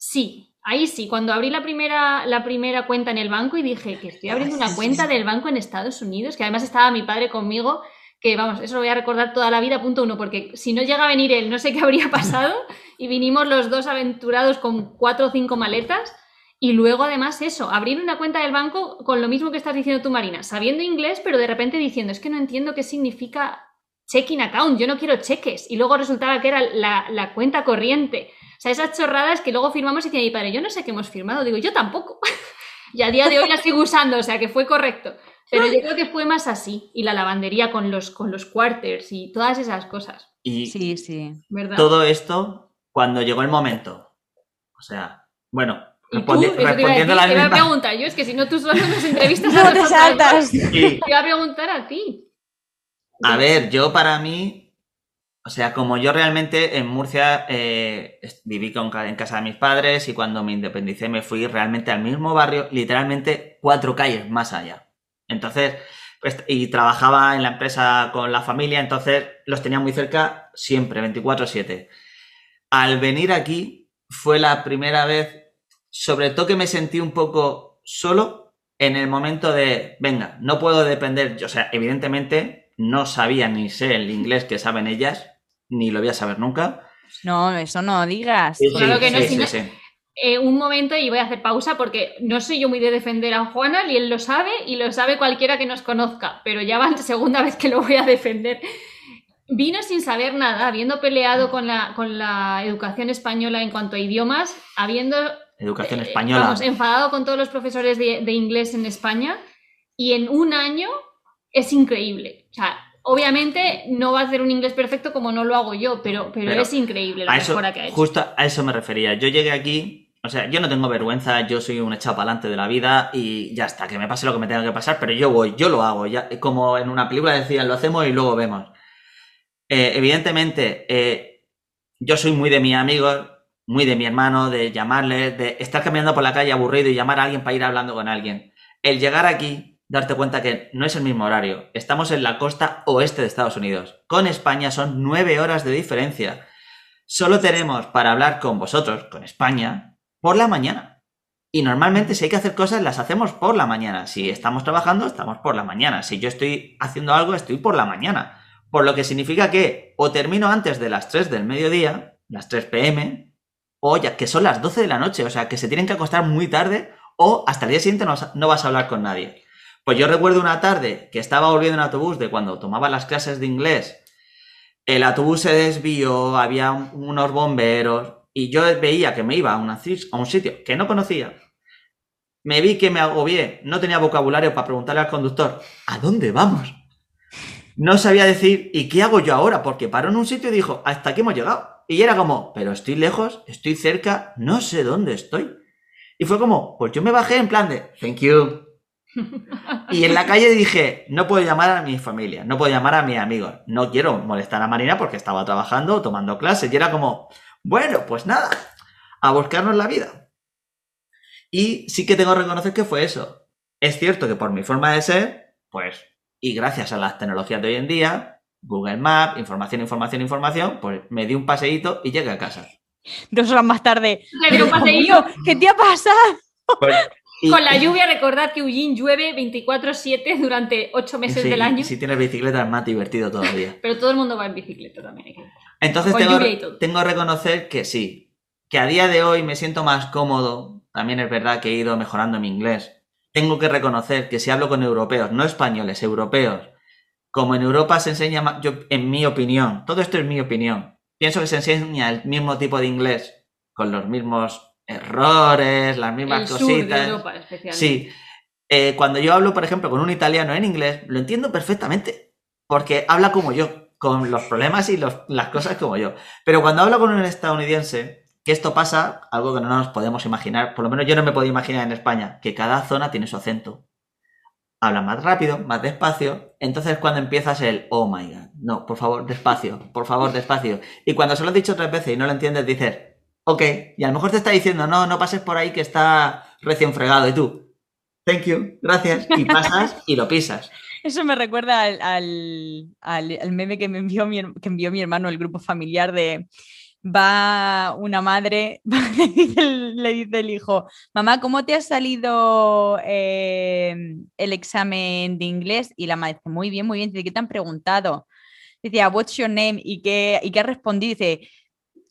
sí. Ahí sí, cuando abrí la primera, la primera cuenta en el banco y dije que estoy abriendo una cuenta del banco en Estados Unidos, que además estaba mi padre conmigo, que vamos, eso lo voy a recordar toda la vida, punto uno, porque si no llega a venir él, no sé (laughs) qué habría pasado, y vinimos los dos aventurados con cuatro o cinco maletas, y luego además eso, abrir una cuenta del banco con lo mismo que estás diciendo tú, Marina, sabiendo inglés, pero de repente diciendo, es que no entiendo qué significa checking account, yo no quiero cheques, y luego resultaba que era la, la cuenta corriente. O sea, esas chorradas que luego firmamos y decía mi padre, yo no sé qué hemos firmado, digo, yo tampoco. (laughs) y a día de hoy la sigo usando, o sea que fue correcto. Pero yo creo que fue más así. Y la lavandería con los, con los quarters y todas esas cosas, Y Sí, sí. ¿verdad? todo esto cuando llegó el momento. O sea, bueno, y tú, respondi- te a respondiendo a la te iba a misma. preguntar yo, es que si no tú solo nos entrevistas (laughs) a No te saltas. Te iba a preguntar a ti. A ver, yo para mí, o sea, como yo realmente en Murcia eh, viví en casa de mis padres y cuando me independicé me fui realmente al mismo barrio, literalmente cuatro calles más allá. Entonces, pues, y trabajaba en la empresa con la familia, entonces los tenía muy cerca siempre, 24/7. Al venir aquí fue la primera vez, sobre todo que me sentí un poco solo en el momento de, venga, no puedo depender, o sea, evidentemente no sabía ni sé el inglés que saben ellas, ni lo voy a saber nunca. No, eso no digas. Sí, Claro que no, sí, si sí, no- sí. Eh, un momento y voy a hacer pausa porque no soy yo muy de defender a Juana, y él lo sabe y lo sabe cualquiera que nos conozca, pero ya va la segunda vez que lo voy a defender. Vino sin saber nada, habiendo peleado con la, con la educación española en cuanto a idiomas, habiendo Educación eh, española. vamos, enfadado con todos los profesores de, de inglés en España y en un año es increíble. O sea, obviamente no va a hacer un inglés perfecto como no lo hago yo, pero, pero, Pero es increíble la eso, mejora que ha hecho. justo a eso me refería. Yo llegué aquí, o sea, yo no tengo vergüenza, yo soy un echado para adelante de la vida y ya está, que me pase lo que me tenga que pasar, pero yo voy, yo lo hago. Ya, como en una película decían, lo hacemos y luego vemos. Eh, evidentemente, eh, yo soy muy de mis amigos, muy de mi hermano, de llamarles, de estar caminando por la calle aburrido y llamar a alguien para ir hablando con alguien. El llegar aquí, darte cuenta que no es el mismo horario. Estamos en la costa oeste de Estados Unidos. Con España son nueve horas de diferencia. Solo tenemos para hablar con vosotros, con España, por la mañana. Y normalmente si hay que hacer cosas, las hacemos por la mañana. Si estamos trabajando, estamos por la mañana. Si yo estoy haciendo algo, estoy por la mañana. Por lo que significa que o termino antes de las 3 del mediodía, las 3 pm, o ya que son las 12 de la noche, o sea que se tienen que acostar muy tarde, o hasta el día siguiente no, no vas a hablar con nadie. Pues yo recuerdo una tarde que estaba volviendo en autobús de cuando tomaba las clases de inglés. El autobús se desvió, había un- unos bomberos y yo veía que me iba a, a un sitio que no conocía. Me vi que me agobié, no tenía vocabulario para preguntarle al conductor, ¿a dónde vamos? No sabía decir, ¿y qué hago yo ahora? Porque paró en un sitio y dijo, hasta aquí hemos llegado. Y era como, pero estoy lejos, estoy cerca, no sé dónde estoy. Y fue como, pues yo me bajé en plan de, thank you. Y en la calle dije, no puedo llamar a mi familia, no puedo llamar a mis amigos, no quiero molestar a Marina porque estaba trabajando, tomando clases, y era como, bueno, pues nada, a buscarnos la vida. Y sí que tengo que reconocer que fue eso. Es cierto que por mi forma de ser, pues, y gracias a las tecnologías de hoy en día, Google Maps, información, información, información, pues me di un paseíto y llegué a casa. Dos horas más tarde. Le dio un paseíto. ¿Qué te ha pasado? Y- Con la lluvia, recordad que Eugene llueve 24-7 durante 8 meses Sí, del año. Si tienes bicicleta es más divertido todavía. (laughs) Pero todo el mundo va en bicicleta también. hay que decir. Entonces Con tengo, que reconocer que sí, que a día de hoy me siento más cómodo. También es verdad que he ido mejorando mi inglés. Tengo que reconocer que si hablo con europeos, no españoles, europeos, como en Europa se enseña más, yo, en mi opinión, todo esto es mi opinión, pienso que se enseña el mismo tipo de inglés, con los mismos errores, las El mismas sur de cositas. Europa, especialmente. Sí. Eh, cuando yo hablo, por ejemplo, con un italiano en inglés, lo entiendo perfectamente. Porque habla como yo, con los problemas y los- las cosas como yo. Pero cuando hablo con un estadounidense, que esto pasa, algo que no nos podemos imaginar, por lo menos yo no me puedo imaginar en España, que cada zona tiene su acento. habla más rápido, más despacio. Entonces cuando empiezas el, oh my god, no, por favor, despacio, por favor, despacio. Y cuando se lo has dicho tres veces y no lo entiendes, dices, ok, y a lo mejor te está diciendo, no, no pases por ahí que está recién fregado. Y tú, thank you, gracias, y pasas y lo pisas. (laughs) Eso me recuerda al, al, meme que me envió mi, que envió mi hermano, el grupo familiar de va una madre, (laughs) le dice el hijo, mamá, ¿cómo te ha salido eh, el examen de inglés? Y la madre dice, muy bien, muy bien, dice, ¿qué te han preguntado? Dice, what's your name? ¿Y qué, y qué ha respondido? Dice,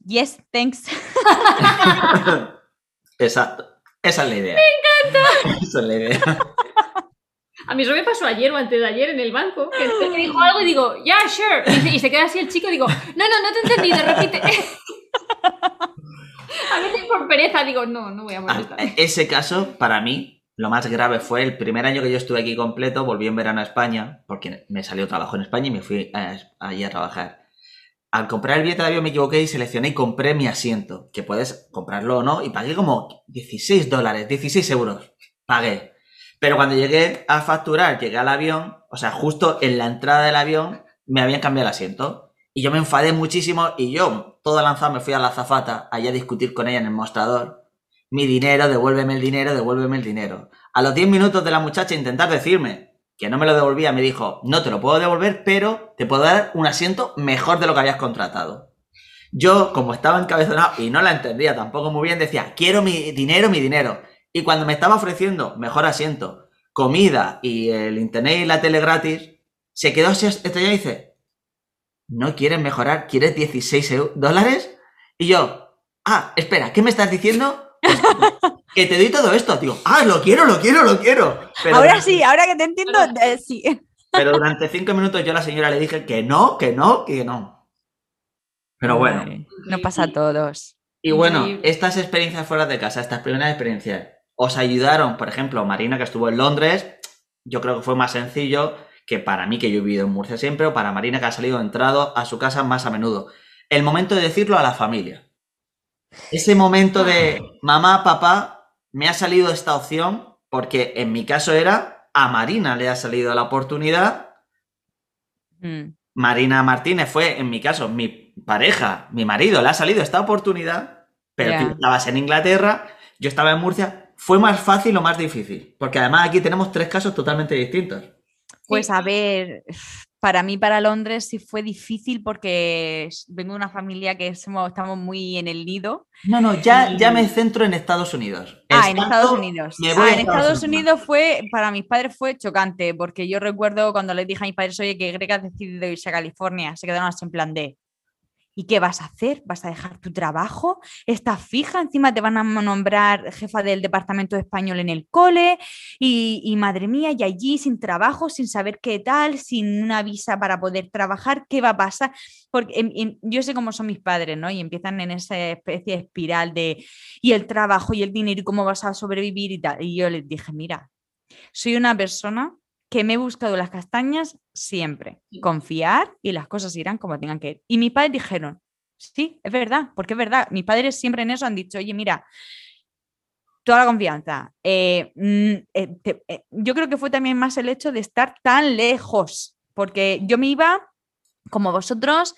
yes, thanks. (laughs) Exacto, esa es la idea. Me encanta. (laughs) Esa es la idea. A mí eso me pasó ayer o antes de ayer en el banco, que me dijo algo y digo, yeah, sure. Y, se queda así el chico y digo, no, no, no te he entendido, repite. (laughs) a veces por pereza digo, no, no voy a molestar. Ese caso, para mí, lo más grave fue el primer año que yo estuve aquí completo, volví en verano a España, porque me salió trabajo en España y me fui allí a trabajar. Al comprar el billete de avión me equivoqué y seleccioné y compré mi asiento, que puedes comprarlo o no, y pagué como 16 dólares, 16 euros. Pagué. Pero cuando llegué a facturar, llegué al avión, o sea, justo en la entrada del avión me habían cambiado el asiento. Y yo me enfadé muchísimo y yo, todo lanzado, me fui a la zafata allá a discutir con ella en el mostrador. Mi dinero, devuélveme el dinero, devuélveme el dinero. A los 10 minutos de la muchacha intentar decirme que no me lo devolvía, me dijo, no te lo puedo devolver, pero te puedo dar un asiento mejor de lo que habías contratado. Yo, como estaba encabezonado y no la entendía tampoco muy bien, decía, quiero mi dinero, mi dinero. Y cuando me estaba ofreciendo mejor asiento, comida y el internet y la tele gratis, se quedó así estrellado y dice, ¿no quieres mejorar? ¿Quieres 16 dólares? Y yo, ah, espera, ¿qué me estás diciendo? (laughs) Que te doy todo esto, tío. Ah, lo quiero, lo quiero, lo quiero. ahora sí, ahora que te entiendo, eh, sí. (laughs) Pero durante cinco minutos yo a la señora le dije que no, que no, que no. Pero bueno. No pasa a todos. Y bueno, estas experiencias fuera de casa, estas primeras experiencias, os ayudaron, por ejemplo, Marina, que estuvo en Londres, yo creo que fue más sencillo que para mí, que yo he vivido en Murcia siempre, o para Marina, que ha salido entrado a su casa más a menudo. El momento de decirlo a la familia. Ese momento de mamá, papá, me ha salido esta opción, porque en mi caso era a Marina le ha salido la oportunidad. Mm. Marina Martínez fue, en mi caso, mi pareja, mi marido, le ha salido esta oportunidad, pero tú estabas en Inglaterra, yo estaba en Murcia, ¿Fue más fácil o más difícil? Porque además aquí tenemos tres casos totalmente distintos. Pues a ver, para mí, para Londres sí fue difícil porque vengo de una familia que estamos muy en el nido. No, no, ya, ya me centro en Estados Unidos. Ah, en Estados Unidos. Ah, en Estados, Unidos, fue, para mis padres fue chocante, porque yo recuerdo cuando les dije a mis padres, oye, que Greg ha decidido irse a California, se quedaron así en plan de, ¿Y qué vas a hacer? ¿Vas a dejar tu trabajo? ¿Estás fija? Encima te van a nombrar jefa del departamento de español en el cole y, madre mía, y allí sin trabajo, sin saber qué tal, sin una visa para poder trabajar, ¿qué va a pasar? Porque yo sé cómo son mis padres, ¿no? Y empiezan en esa especie de espiral de, y el trabajo y el dinero y cómo vas a sobrevivir y tal. Y yo les dije, mira, soy una persona que me he buscado las castañas siempre. Confiar y las cosas irán como tengan que ir. Y mis padres dijeron, sí, es verdad, porque es verdad. Mis padres siempre en eso han dicho, oye, mira, toda la confianza. Eh, mm, eh, eh, yo creo que fue también más el hecho de estar tan lejos, porque yo me iba, como vosotros,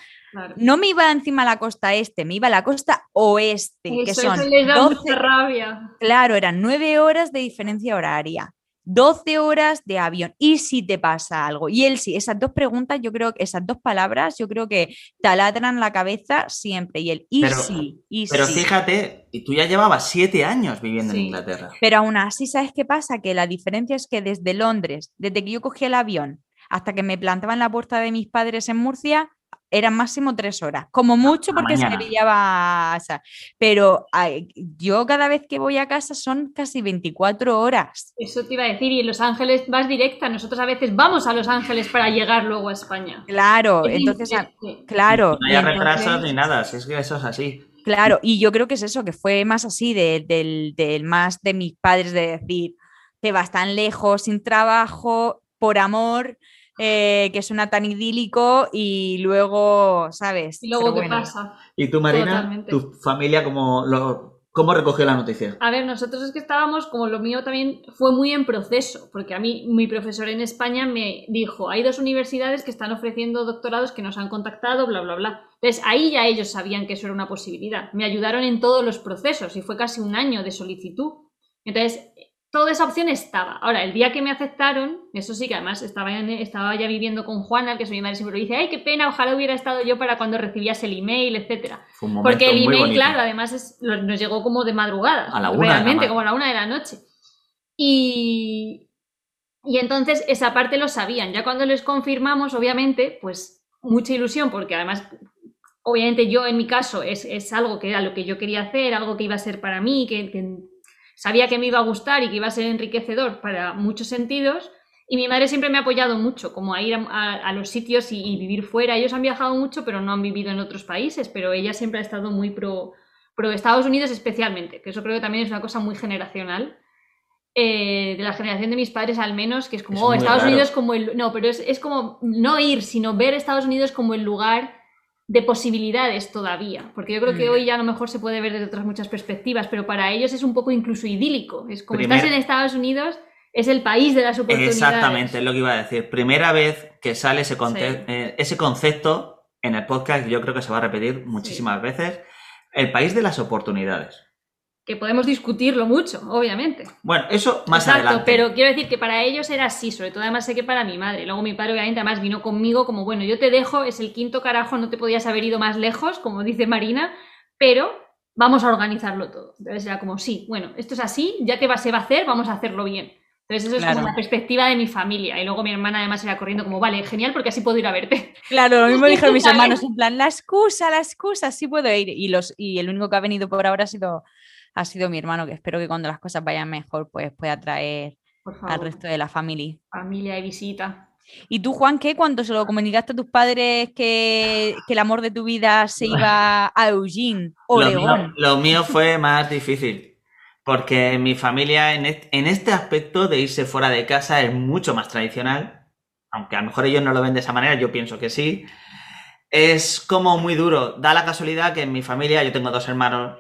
No me iba encima a la costa este, me iba a la costa oeste, que son 12, rabia. Claro, eran nueve horas de diferencia horaria. 12 horas de avión. ¿Y si te pasa algo? Y él sí, esas dos preguntas, yo creo que esas dos palabras, yo creo que taladran la cabeza siempre. Y él, ¿y pero, sí? Y pero fíjate, y tú ya llevabas siete años viviendo en Inglaterra. Pero aún así, ¿sabes qué pasa? Que la diferencia es que desde Londres, desde que yo cogí el avión hasta que me plantaba en la puerta de mis padres en Murcia, eran máximo tres horas, como mucho porque se me pillaba, pero yo cada vez que voy a casa son casi 24 horas. Eso te iba a decir, y en Los Ángeles vas directa, nosotros a veces vamos a Los Ángeles para llegar luego a España. Claro, entonces, claro. No hay retrasos ni nada, es que eso es así. Claro, y yo creo que es eso, que fue más así del, del más de mis padres de decir, te vas tan lejos sin trabajo, por amor, eh, que suena tan idílico y luego, ¿sabes? Y luego, ¿qué pasa? ¿Y tú, Marina? ¿Tu familia como lo, ¿Cómo recogió la noticia? A ver, nosotros es que estábamos, como lo mío también fue muy en proceso, porque a mí mi profesor en España me dijo, hay dos universidades que están ofreciendo doctorados que nos han contactado, bla, bla, bla. Entonces ahí ya ellos sabían que eso era una posibilidad. Me ayudaron en todos los procesos y fue casi un año de solicitud. Entonces, toda esa opción estaba. Ahora, el día que me aceptaron, eso sí que además estaba, estaba ya viviendo con Juana, que es mi madre siempre dice, ay, qué pena, ojalá hubiera estado yo para cuando recibías el email, etcétera. Porque el email, claro, además nos llegó como de madrugada. A la una Realmente, como a la una de la noche. Y, y entonces esa parte lo sabían. Ya cuando les confirmamos, obviamente, pues mucha ilusión, porque además, obviamente yo en mi caso es, es algo que era lo que yo quería hacer, algo que iba a ser para mí, que, que sabía que me iba a gustar y que iba a ser enriquecedor para muchos sentidos. Y mi madre siempre me ha apoyado mucho, como a ir a, los sitios y, vivir fuera. Ellos han viajado mucho, pero no han vivido en otros países, pero ella siempre ha estado muy pro, pro Estados Unidos especialmente, que eso creo que también es una cosa muy generacional. Eh, de la generación de mis padres al menos, que es como, oh, Estados Unidos como el... No, pero es, es como no ir, sino ver Estados Unidos como el lugar de posibilidades todavía, porque yo creo que mm. hoy ya a lo mejor se puede ver desde otras muchas perspectivas, pero para ellos es un poco incluso idílico. Es como estás en Estados Unidos, es el país de las oportunidades. Exactamente, es lo que iba a decir. Primera vez que sale ese, eh, ese concepto en el podcast, yo creo que se va a repetir muchísimas veces, el país de las oportunidades que podemos discutirlo mucho, obviamente. Bueno, eso más Exacto, pero quiero decir que para ellos era así, sobre todo además sé que para mi madre. Luego mi padre obviamente además vino conmigo como, bueno, yo te dejo, es el quinto carajo, no te podías haber ido más lejos, como dice Marina, pero vamos a organizarlo todo. Entonces era como, sí, bueno, esto es así, ya que se va a hacer, vamos a hacerlo bien. Entonces eso es como la perspectiva de mi familia. Y luego mi hermana además era corriendo como, vale, genial, porque así puedo ir a verte. Claro, lo mismo (laughs) dijeron mis hermanos, en plan, la excusa, la excusa, sí puedo ir. Y, los, y el único que ha venido por ahora ha sido ha sido mi hermano, que espero que cuando las cosas vayan mejor, pues pueda traer al resto de la familia. Familia y visita. ¿Y tú, Juan, qué? Cuando se lo comunicaste a tus padres que, el amor de tu vida se iba a Eugene o (laughs) lo Mío, lo mío fue más difícil, porque mi familia en este, aspecto de irse fuera de casa es mucho más tradicional, aunque a lo mejor ellos no lo ven de esa manera, yo pienso que sí. Es como muy duro. Da la casualidad que en mi familia, yo tengo dos hermanos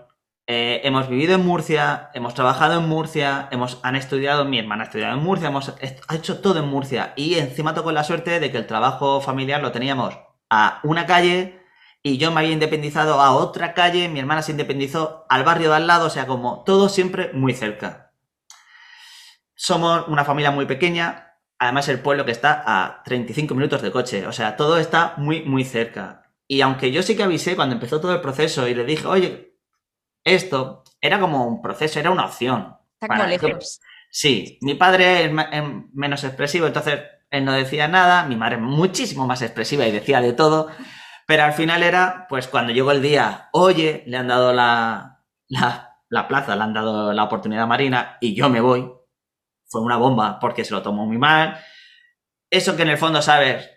eh, hemos vivido en Murcia, hemos trabajado en Murcia, hemos, han estudiado, mi hermana ha estudiado en Murcia, hemos ha hecho todo en Murcia y encima tocó la suerte de que el trabajo familiar lo teníamos a una calle y yo me había independizado a otra calle, mi hermana se independizó al barrio de al lado, o sea, como todo siempre muy cerca. Somos una familia muy pequeña, además el pueblo que está a 35 minutos de coche, o sea, todo está muy, muy cerca. Y aunque yo sí que avisé cuando empezó todo el proceso y le dije, oye, esto era como un proceso, era una opción. Está lejos. Sí, mi padre es, menos expresivo, entonces él no decía nada, mi madre muchísimo más expresiva y decía de todo, pero al final era, pues cuando llegó el día, oye, le han dado la, la, plaza, le han dado la oportunidad Marina y yo me voy, fue una bomba porque se lo tomó muy mal. Eso que en el fondo sabes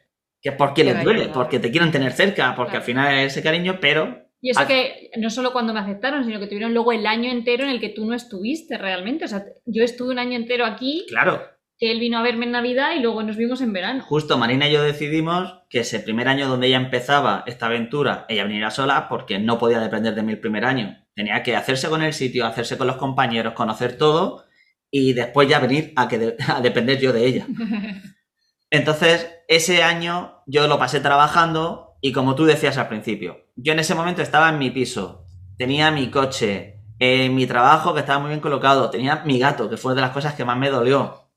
que es porque le duele, porque te quieren tener cerca, porque al final es ese cariño, pero y eso que no solo cuando me aceptaron, sino que tuvieron luego el año entero en el que tú no estuviste realmente. O sea, yo estuve un año entero aquí. Claro. Que él vino a verme en Navidad y luego nos vimos en verano. Justo, Marina y yo decidimos que ese primer año donde ella empezaba esta aventura, ella viniera sola porque no podía depender de mí el primer año. Tenía que hacerse con el sitio, hacerse con los compañeros, conocer todo y después ya venir a, que (laughs) a depender yo de ella. (laughs) Entonces, ese año yo lo pasé trabajando, y como tú decías al principio, yo en ese momento estaba en mi piso, tenía mi coche, en mi trabajo que estaba muy bien colocado, tenía mi gato, que fue de las cosas que más me dolió.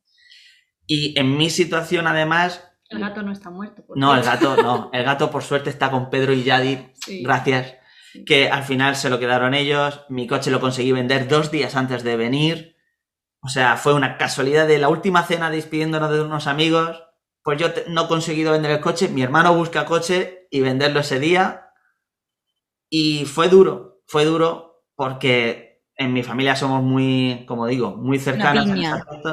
Y en mi situación, además. El gato no está muerto. no, el gato no. (laughs) El gato, por suerte, está con Pedro y Yadi. Gracias. Que al final se lo quedaron ellos. Mi coche lo conseguí vender dos días antes de venir. O sea, fue una casualidad de la última cena despidiéndonos de unos amigos pues yo no he conseguido vender el coche, mi hermano busca coche y venderlo ese día. Y fue duro, fue duro porque en mi familia somos muy, como digo, muy cercanos.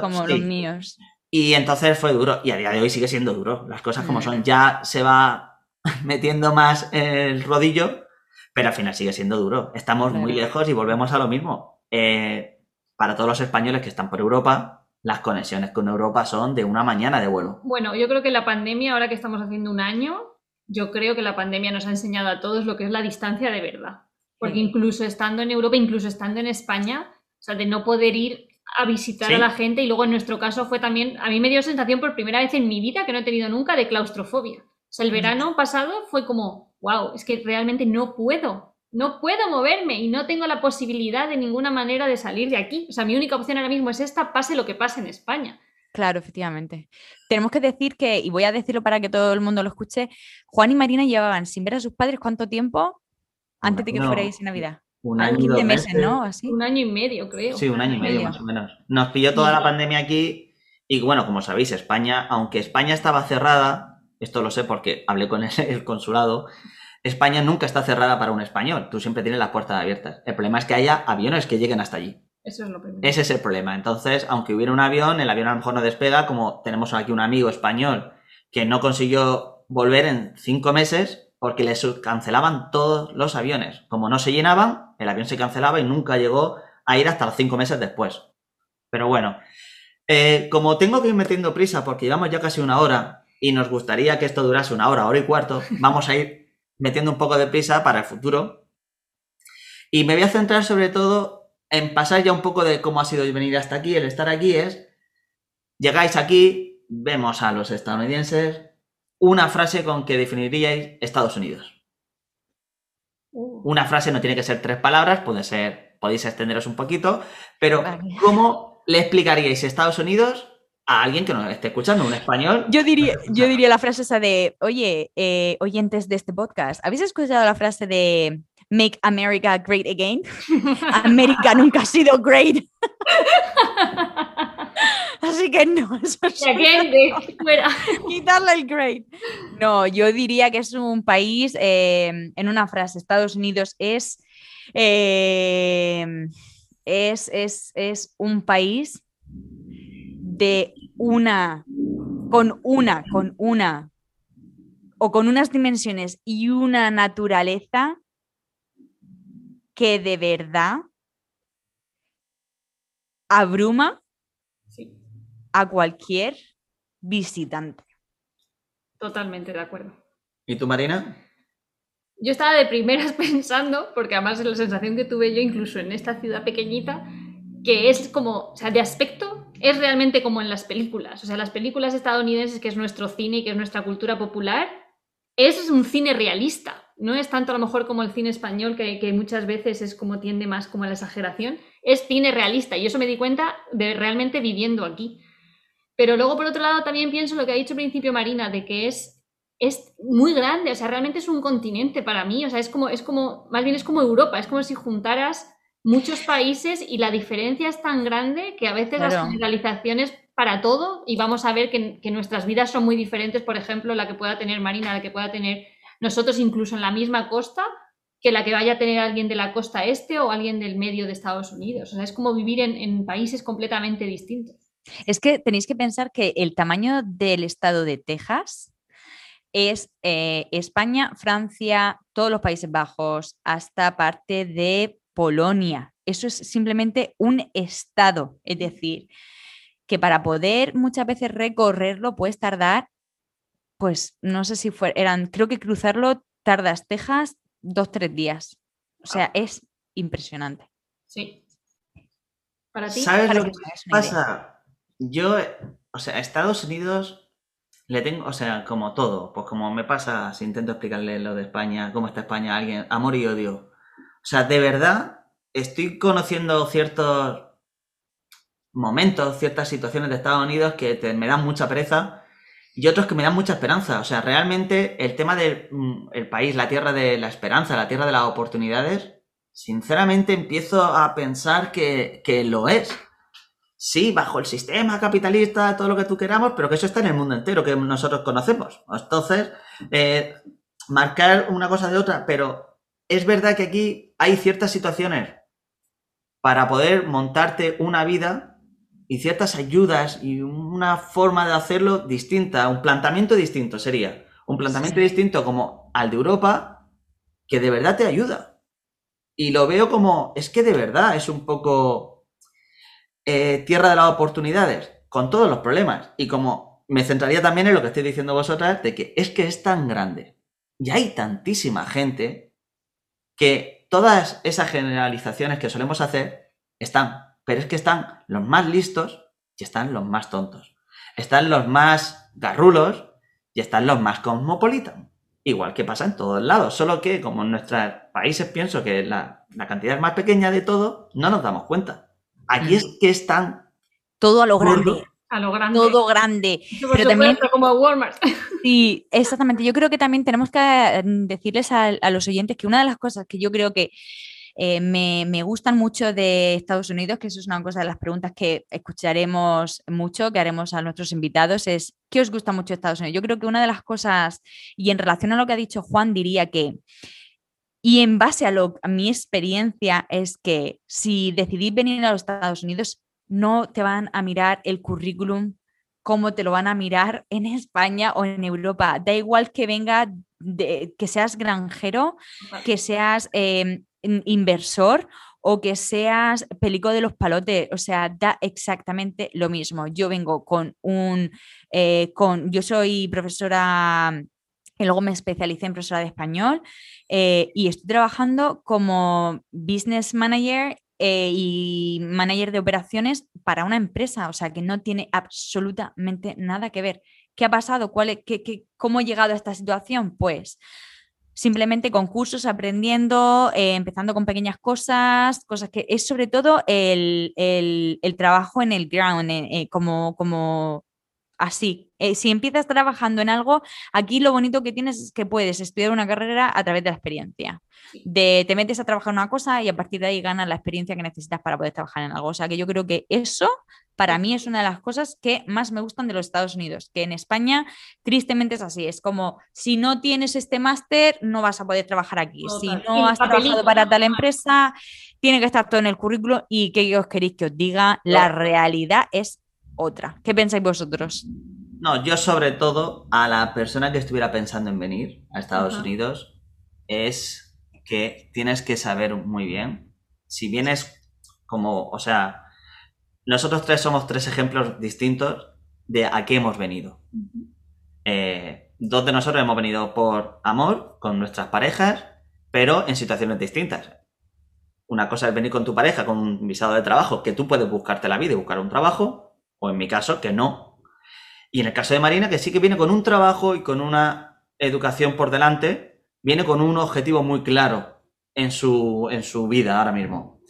como los míos. Y entonces fue duro. Y a día de hoy sigue siendo duro. Las cosas como mm. son. Ya se va (laughs) metiendo más el rodillo, pero al final sigue siendo duro. Estamos muy lejos y volvemos a lo mismo. Eh, para todos los españoles que están por Europa, las conexiones con Europa son de una mañana de vuelo. Bueno, yo creo que la pandemia, ahora que estamos haciendo un año, yo creo que la pandemia nos ha enseñado a todos lo que es la distancia de verdad. Porque incluso estando en Europa, incluso estando en España, o sea, de no poder ir a visitar Sí. a la gente y luego en nuestro caso fue también, a mí me dio sensación por primera vez en mi vida que no he tenido nunca de claustrofobia. O sea, el Mm. verano pasado fue como, wow, es que realmente no puedo, no puedo moverme y no tengo la posibilidad de ninguna manera de salir de aquí. O sea, mi única opción ahora mismo es esta, pase lo que pase en España. Claro, efectivamente. Tenemos que decir que, y voy a decirlo para que todo el mundo lo escuche, Juan y Marina llevaban sin ver a sus padres cuánto tiempo antes de que No, fuerais en Navidad. Un año y 15 dos meses, ¿no? Así. Un año y medio, creo. Sí, un año y medio, medio. más o menos. Nos pilló toda la pandemia aquí y bueno, como sabéis, España, aunque España estaba cerrada, esto lo sé porque hablé con el, el consulado, España nunca está cerrada para un español, tú siempre tienes las puertas abiertas. El problema es que haya aviones que lleguen hasta allí. Eso es lo primero. Ese es el problema. Entonces, aunque hubiera un avión, el avión a lo mejor no despega, como tenemos aquí un amigo español que no consiguió volver en cinco meses porque le cancelaban todos los aviones. Como no se llenaban, el avión se cancelaba y nunca llegó a ir hasta los cinco meses después. Pero bueno, eh, como tengo que ir metiendo prisa porque llevamos ya casi una hora y nos gustaría que esto durase una hora, hora y cuarto, vamos a ir metiendo un poco de prisa para el futuro. Y me voy a centrar sobre todo en pasar ya un poco de cómo ha sido venir hasta aquí. El estar aquí es, llegáis aquí, vemos a los estadounidenses, una frase con que definiríais Estados Unidos. Uh. Una frase no tiene que ser tres palabras, puede ser, podéis extenderos un poquito, pero. ¿cómo le explicaríais Estados Unidos a alguien que nos esté escuchando, un español? Yo diría, yo diría la frase esa de, oye, eh, oyentes de este podcast, ¿habéis escuchado la frase de Make America Great Again? (laughs) América nunca ha sido great. (laughs) Así que no, eso es fuera. (laughs) quitarle el great. No, yo diría que es un país, eh, en una frase, Estados Unidos es, eh, es, es, es un país de una, con una, con una, o con unas dimensiones y una naturaleza que de verdad abruma Sí, a cualquier visitante. totalmente de acuerdo. ¿Y tú, Marina? Yo estaba de primeras (laughs) pensando, porque además es la sensación que tuve yo incluso en esta ciudad pequeñita, que es como, o sea, de aspecto es realmente como en las películas. O sea, las películas estadounidenses, que es nuestro cine y que es nuestra cultura popular, es un cine realista. No es tanto a lo mejor como el cine español, que, que muchas veces es como tiende más como a la exageración. Es cine realista y eso me di cuenta de realmente viviendo aquí. Pero luego, por otro lado, también pienso lo que ha dicho al principio Marina, de que es, es muy grande, o sea, realmente es un continente para mí, o sea, es como, es como, más bien es como Europa, es como si juntaras muchos países y la diferencia es tan grande que a veces las generalizaciones para todo y vamos a ver que, que nuestras vidas son muy diferentes, por ejemplo, la que pueda tener Marina, la que pueda tener nosotros incluso en la misma costa, que la que vaya a tener alguien de la costa este o alguien del medio de Estados Unidos. O sea, es como vivir en, en países completamente distintos. Es que tenéis que pensar que el tamaño del estado de Texas es eh, España, Francia, todos los Países Bajos, hasta parte de Polonia. Eso es simplemente un estado. Es decir, que para poder muchas veces recorrerlo puedes tardar, pues no sé si fue, eran, creo que cruzarlo tardas Texas dos, tres días. O sea, es impresionante. Sí. ¿Para ti? ¿Sabes Para lo que pasa? Yo, o sea, a Estados Unidos le tengo, o sea, como todo, pues como me pasa si intento explicarle lo de España, cómo está España a alguien, amor y odio. O sea, de verdad, estoy conociendo ciertos momentos, ciertas situaciones de Estados Unidos que te- me dan mucha pereza y otros que me dan mucha esperanza. O sea, realmente el tema del mm, país, la tierra de la esperanza, la tierra de las oportunidades, sinceramente empiezo a pensar que, que lo es. Sí, bajo el sistema capitalista, todo lo que tú queramos, pero que eso está en el mundo entero, que nosotros conocemos. Entonces, eh, marcar una cosa de otra, pero es verdad que aquí hay ciertas situaciones para poder montarte una vida y ciertas ayudas y una forma de hacerlo distinta, un planteamiento distinto sería. Un planteamiento Sí. distinto como al de Europa, que de verdad te ayuda. Y lo veo como, es que de verdad es un poco eh, tierra de las oportunidades, con todos los problemas. Y como me centraría también en lo que estoy diciendo vosotras, de que es que es tan grande y hay tantísima gente que todas esas generalizaciones que solemos hacer están, pero es que están los más listos y están los más tontos. Están los más garrulos y están los más cosmopolitas. Igual que pasa en todos lados, solo que como en nuestros países pienso que la, cantidad es más pequeña de todo, no nos damos cuenta. Aquí es que están... Todo a lo grande. A lo grande. Todo grande. Pero también como Walmart. (laughs) Sí, exactamente. Yo creo que también tenemos que eh, decirles a, a los oyentes que una de las cosas que yo creo que eh, me, gustan mucho de Estados Unidos, que eso es una cosa de las preguntas que escucharemos mucho, que haremos a nuestros invitados, es ¿qué os gusta mucho de Estados Unidos? Yo creo que una de las cosas, y en relación a lo que ha dicho Juan, diría que, y en base a, lo, a mi experiencia, es que si decidís venir a los Estados Unidos, no te van a mirar el currículum como te lo van a mirar en España o en Europa. Da igual que venga, de, que seas granjero, que seas em, inversor o que seas pelico de los palotes, o sea, da exactamente lo mismo. Yo vengo con un, eh, con, yo soy profesora y luego me especialicé en profesora de español eh, y estoy trabajando como business manager eh, y manager de operaciones para una empresa, o sea que no tiene absolutamente nada que ver. ¿Qué ha pasado? ¿Cuál qué, ¿Cómo he llegado a esta situación? Pues simplemente con cursos, aprendiendo, eh, empezando con pequeñas cosas, cosas que es sobre todo el, trabajo en el ground, eh, como, como así. Eh, si empiezas trabajando en algo, aquí lo bonito que tienes es que puedes estudiar una carrera a través de la experiencia. De te metes a trabajar en una cosa y a partir de ahí ganas la experiencia que necesitas para poder trabajar en algo. O sea que yo creo que eso para mí es una de las cosas que más me gustan de los Estados Unidos, que en España tristemente es así, es como si no tienes este máster no vas a poder trabajar aquí, si no has trabajado para tal empresa tiene que estar todo en el currículo y que os queréis que os diga, la realidad es otra. ¿Qué pensáis vosotros? No, yo sobre todo a la persona que estuviera pensando en venir a Estados Unidos es que tienes que saber muy bien si vienes como, o sea, nosotros tres somos tres ejemplos distintos de a qué hemos venido. Eh, dos de nosotros hemos venido por amor, con nuestras parejas, pero en situaciones distintas. Una cosa es venir con tu pareja con un visado de trabajo, que tú puedes buscarte la vida y buscar un trabajo, o en mi caso, que no. Y en el caso de Marina, que sí que viene con un trabajo y con una educación por delante, viene con un objetivo muy claro en su, en su vida ahora mismo.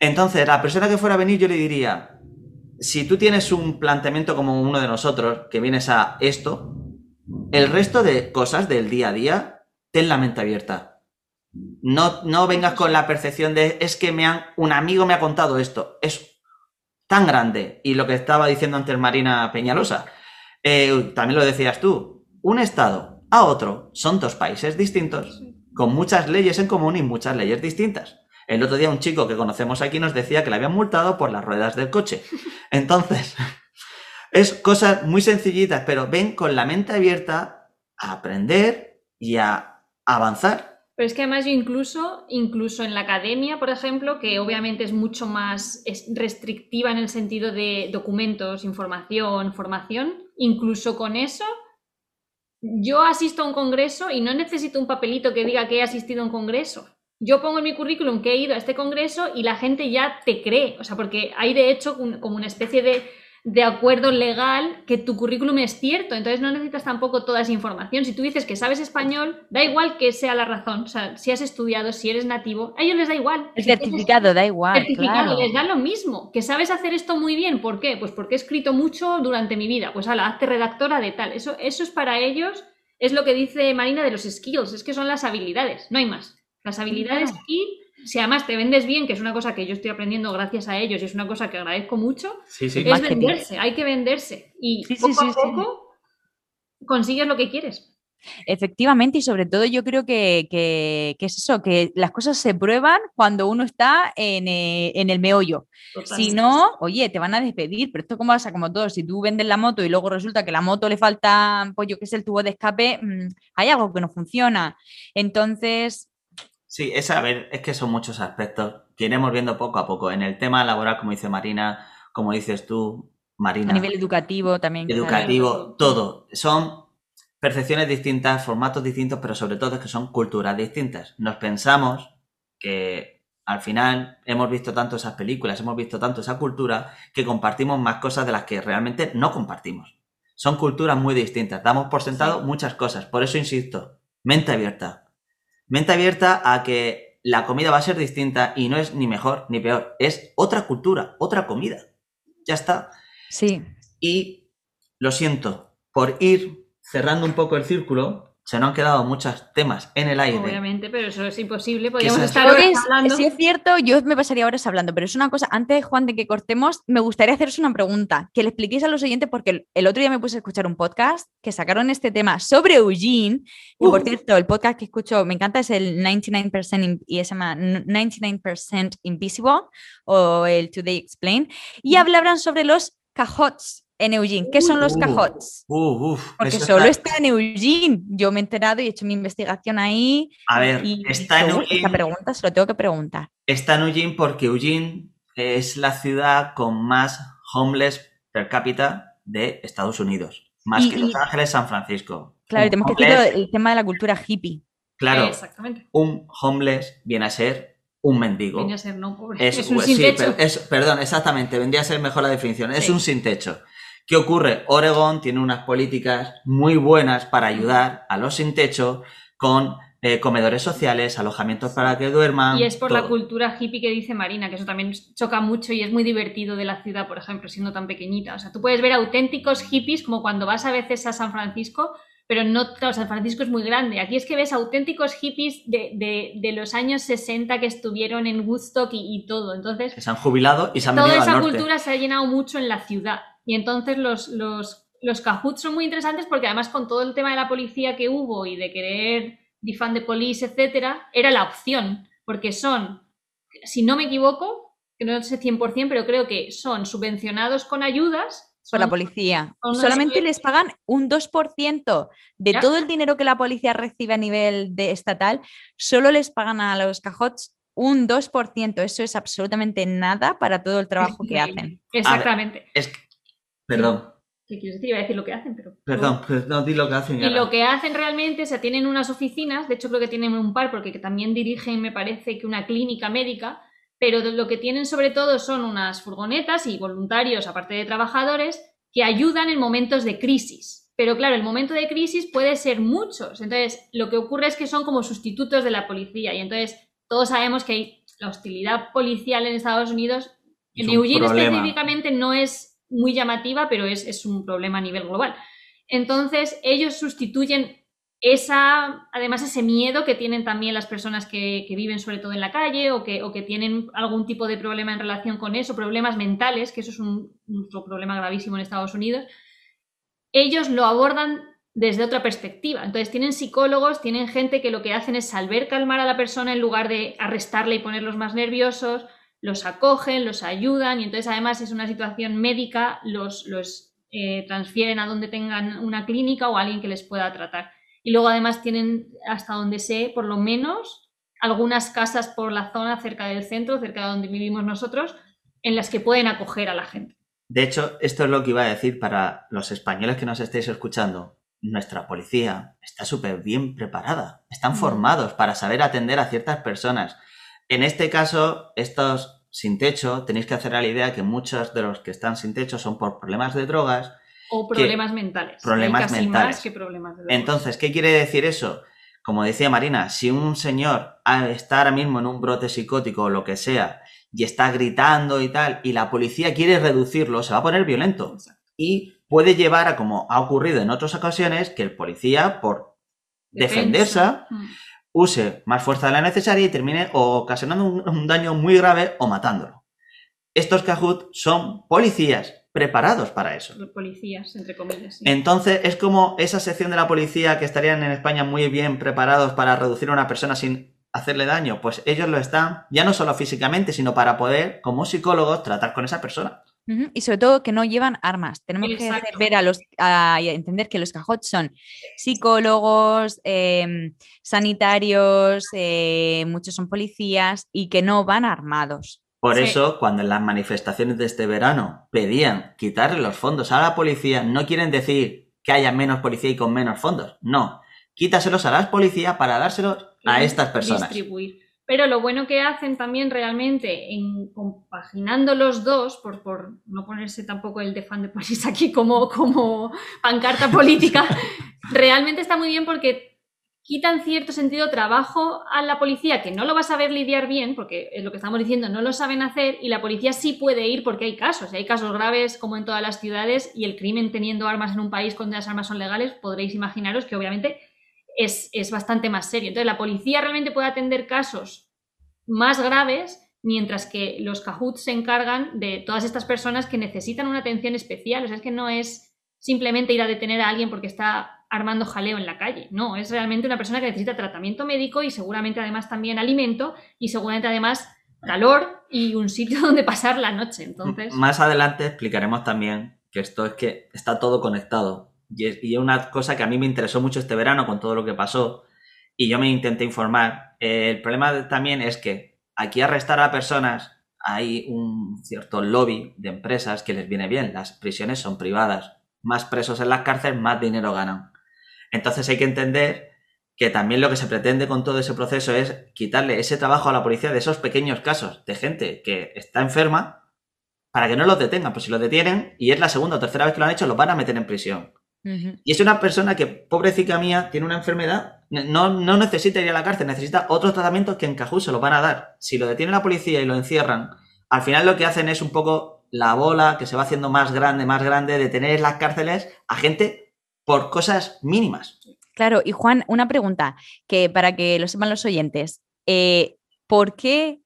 Entonces, la persona que fuera a venir, yo le diría, si tú tienes un planteamiento como uno de nosotros, que vienes a esto, el resto de cosas del día a día, ten la mente abierta. No, no vengas con la percepción de, es que me han, un amigo me ha contado esto. Es tan grande. Y lo que estaba diciendo antes Marina Peñalosa, eh, también lo decías tú, un estado a otro son dos países distintos, con muchas leyes en común y muchas leyes distintas. El otro día un chico que conocemos aquí nos decía que le habían multado por las ruedas del coche. (laughs) Entonces, (laughs) es cosas muy sencillitas, pero ven con la mente abierta a aprender y a avanzar. Pero es que además yo incluso, incluso en la academia, por ejemplo, que obviamente es mucho más restrictiva en el sentido de documentos, información, formación, incluso con eso, yo asisto a un congreso y no necesito un papelito que diga que he asistido a un congreso. Yo pongo en mi currículum que he ido a este congreso y la gente ya te cree, o sea, porque hay de hecho como una especie de, acuerdo legal que tu currículum es cierto, entonces no necesitas tampoco toda esa información. Si tú dices que sabes español, da igual que sea la razón, o sea, si has estudiado, si eres nativo, a ellos les da igual. El certificado da igual. certificado les da lo mismo, que sabes hacer esto muy bien, ¿por qué? Pues porque he escrito mucho durante mi vida, pues ala, hazte redactora de tal, eso, eso es para ellos, es lo que dice Marina de los skills, es que son las habilidades, no hay más. Las habilidades aquí, si además te vendes bien, que es una cosa que yo estoy aprendiendo gracias a ellos y es una cosa que agradezco mucho, es venderse, hay que venderse. Y poco a poco consigues lo que quieres. Efectivamente, y sobre todo yo creo que, es eso, que las cosas se prueban cuando uno está en, eh, el meollo. Si no, oye, te van a despedir, pero esto como pasa como todo, si tú vendes la moto y luego resulta que la moto le falta, pues yo qué sé, el tubo de escape, mm, hay algo que no funciona. Entonces, Sí, es, a ver, es que son muchos aspectos que iremos viendo poco a poco. En el tema laboral, como dice Marina, como dices tú, Marina. A nivel educativo también. Educativo, todo. Son percepciones distintas, formatos distintos, pero sobre todo es que son culturas distintas. Nos pensamos que al final hemos visto tanto esas películas, hemos visto tanto esa cultura, que compartimos más cosas de las que realmente no compartimos. Son culturas muy distintas, damos por sentado muchas cosas. Por eso insisto, mente abierta. Mente abierta a que la comida va a ser distinta y no es ni mejor ni peor, es otra cultura, otra comida. Ya está. Sí. Y lo siento, por ir cerrando un poco el círculo, se nos han quedado muchos temas en el aire. Obviamente, pero eso es imposible. Podríamos estar horas hablando. sí es cierto, yo me pasaría horas hablando, pero es una cosa, antes, Juan, de que cortemos, me gustaría haceros una pregunta, que le expliquéis a los oyentes, porque el, otro día me puse a escuchar un podcast que sacaron este tema sobre Eugene, y por Uh. cierto, el podcast que escucho, me encanta, es el 99% in- y se llama 99% Invisible, o el Today Explain, y hablaban sobre los cajots en Eugene. ¿Qué son los Uh. cajots? Uh, Porque solo está- está en Eugene. Yo me he enterado y he hecho mi investigación ahí. A ver, Y está en que esta Eugene, pregunta se lo tengo que preguntar. está en Eugene porque Eugene es la ciudad con más homeless per cápita de Estados Unidos. Más Y- que Los Ángeles, San Francisco. Claro, tenemos que decirlo el tema de la cultura hippie. Claro, Exactamente. un homeless viene a ser un mendigo. Viene a ser no pobre. Es, Es, un sí, sin techo. per- es- perdón, exactamente, vendría a ser mejor la definición. Es Sí. un sin techo. ¿Qué ocurre? Oregon tiene unas políticas muy buenas para ayudar a los sin techo con eh, comedores sociales, alojamientos para que duerman. Y es por la cultura hippie que dice Marina, que eso también choca mucho y es muy divertido de la ciudad, por ejemplo, siendo tan pequeñita. O sea, tú puedes ver auténticos hippies como cuando vas a veces a San Francisco, pero no, claro, San Francisco es muy grande. Aquí es que ves auténticos hippies de, de- de los años 60 que estuvieron en Woodstock y, y todo. Entonces, Que se han jubilado y se han toda venido al esa norte. cultura se ha llenado mucho en la ciudad. Y entonces los, los, los cajuts son muy interesantes porque además con todo el tema de la policía que hubo y de querer defund the police, etcétera, era la opción. Porque son, si no me equivoco, que no sé 100%, pero creo que son subvencionados con ayudas. Por la policía. Solamente les pagan un 2% de Ya. todo el dinero que la policía recibe a nivel de estatal, solo les pagan a los cajots un 2%. Eso es absolutamente nada para todo el trabajo que hacen. Exactamente. Es que- Perdón, ¿Qué quieres decir? Iba a decir lo que hacen, pero... perdón, pues no di lo que hacen. Y ahora. lo que hacen realmente, o sea, tienen unas oficinas, de hecho creo que tienen un par, porque también dirigen, me parece, que una clínica médica, pero lo que tienen sobre todo son unas furgonetas y voluntarios, aparte de trabajadores, que ayudan en momentos de crisis. Pero claro, el momento de crisis puede ser muchos. Entonces, lo que ocurre es que son como sustitutos de la policía. Y entonces, todos sabemos que hay la hostilidad policial en Estados Unidos. En Eugene específicamente no es muy llamativa, pero es, es un problema a nivel global. Entonces, ellos sustituyen esa, además, ese miedo que tienen también las personas que, que viven sobre todo en la calle o que, o que tienen algún tipo de problema en relación con eso, problemas mentales, que eso es un, un problema gravísimo en Estados Unidos. Ellos lo abordan desde otra perspectiva. Entonces, tienen psicólogos, tienen gente que lo que hacen es saber calmar a la persona en lugar de arrestarle y ponerlos más nerviosos, los acogen, los ayudan y entonces además es una situación médica, los, los eh, transfieren a donde tengan una clínica o alguien que les pueda tratar. Y luego además tienen, hasta donde sé, por lo menos algunas casas por la zona cerca del centro, cerca de donde vivimos nosotros, en las que pueden acoger a la gente. De hecho, esto es lo que iba a decir para los españoles que nos estéis escuchando. Nuestra policía está súper bien preparada. Están Mm. formados para saber atender a ciertas personas. En este caso, estos sin techo, tenéis que hacer a la idea que muchos de los que están sin techo son por problemas de drogas. O problemas mentales. Problemas casi mentales. más que problemas de drogas. Entonces, ¿qué quiere decir eso? Como decía Marina, si un señor está ahora mismo en un brote psicótico o lo que sea y está gritando y tal, y la policía quiere reducirlo, se va a poner violento. Exacto. y puede llevar a, como ha ocurrido en otras ocasiones, que el policía, por defenderse, Defensa. Use más fuerza de la necesaria y termine o ocasionando un, un daño muy grave o matándolo. Estos Kahoot son policías preparados para eso. Los policías, entre comillas. sí. Entonces es como esa sección de la policía que estarían en España muy bien preparados para reducir a una persona sin hacerle daño, pues ellos lo están, ya no solo físicamente, sino para poder, como psicólogos, tratar con esa persona. Y sobre todo que no llevan armas. Tenemos que ver a los a, entender que los cajots son psicólogos, em, sanitarios, eh, muchos son policías y que no van armados. Por Sí. eso, cuando en las manifestaciones de este verano pedían quitarle los fondos a la policía, no quieren decir que haya menos policía y con menos fondos. No. Quítaselos a las policías para dárselos a estas personas. Distribuir. Pero lo bueno que hacen también realmente en compaginando los dos, por, por no ponerse tampoco el de fan de París aquí como, como pancarta política, (laughs) realmente está muy bien porque quitan cierto sentido trabajo a la policía que no lo va a saber lidiar bien, porque es lo que estamos diciendo, no lo saben hacer y la policía sí puede ir porque hay casos, hay casos graves como en todas las ciudades y el crimen teniendo armas en un país donde las armas son legales, podréis imaginaros que obviamente es, bastante más serio. Entonces, la policía realmente puede atender casos más graves, mientras que los cajuts se encargan de todas estas personas que necesitan una atención especial. O sea, es que no es simplemente ir a detener a alguien porque está armando jaleo en la calle. No, es realmente una persona que necesita tratamiento médico y seguramente además también alimento y seguramente además calor y un sitio (laughs) donde pasar la noche. Entonces... Más adelante explicaremos también que esto es que está todo conectado. Y es, una cosa que a mí me interesó mucho este verano con todo lo que pasó y yo me intenté informar. el problema también es que aquí arrestar a personas hay un cierto lobby de empresas que les viene bien. Las prisiones son privadas. Más presos en las cárceles, más dinero ganan. Entonces hay que entender que también lo que se pretende con todo ese proceso es quitarle ese trabajo a la policía de esos pequeños casos de gente que está enferma para que no los detengan. Pues si los detienen y es la segunda o tercera vez que lo han hecho, los van a meter en prisión. Y es una persona que, pobrecita mía, tiene una enfermedad, no, no necesita ir a la cárcel, necesita otros tratamientos que en Cajú se los van a dar. Si lo detiene la policía y lo encierran, al final lo que hacen es un poco la bola que se va haciendo más grande, más grande, de tener en las cárceles a gente por cosas mínimas. Claro, y Juan, una pregunta que para que lo sepan los oyentes. Eh, ¿Por qué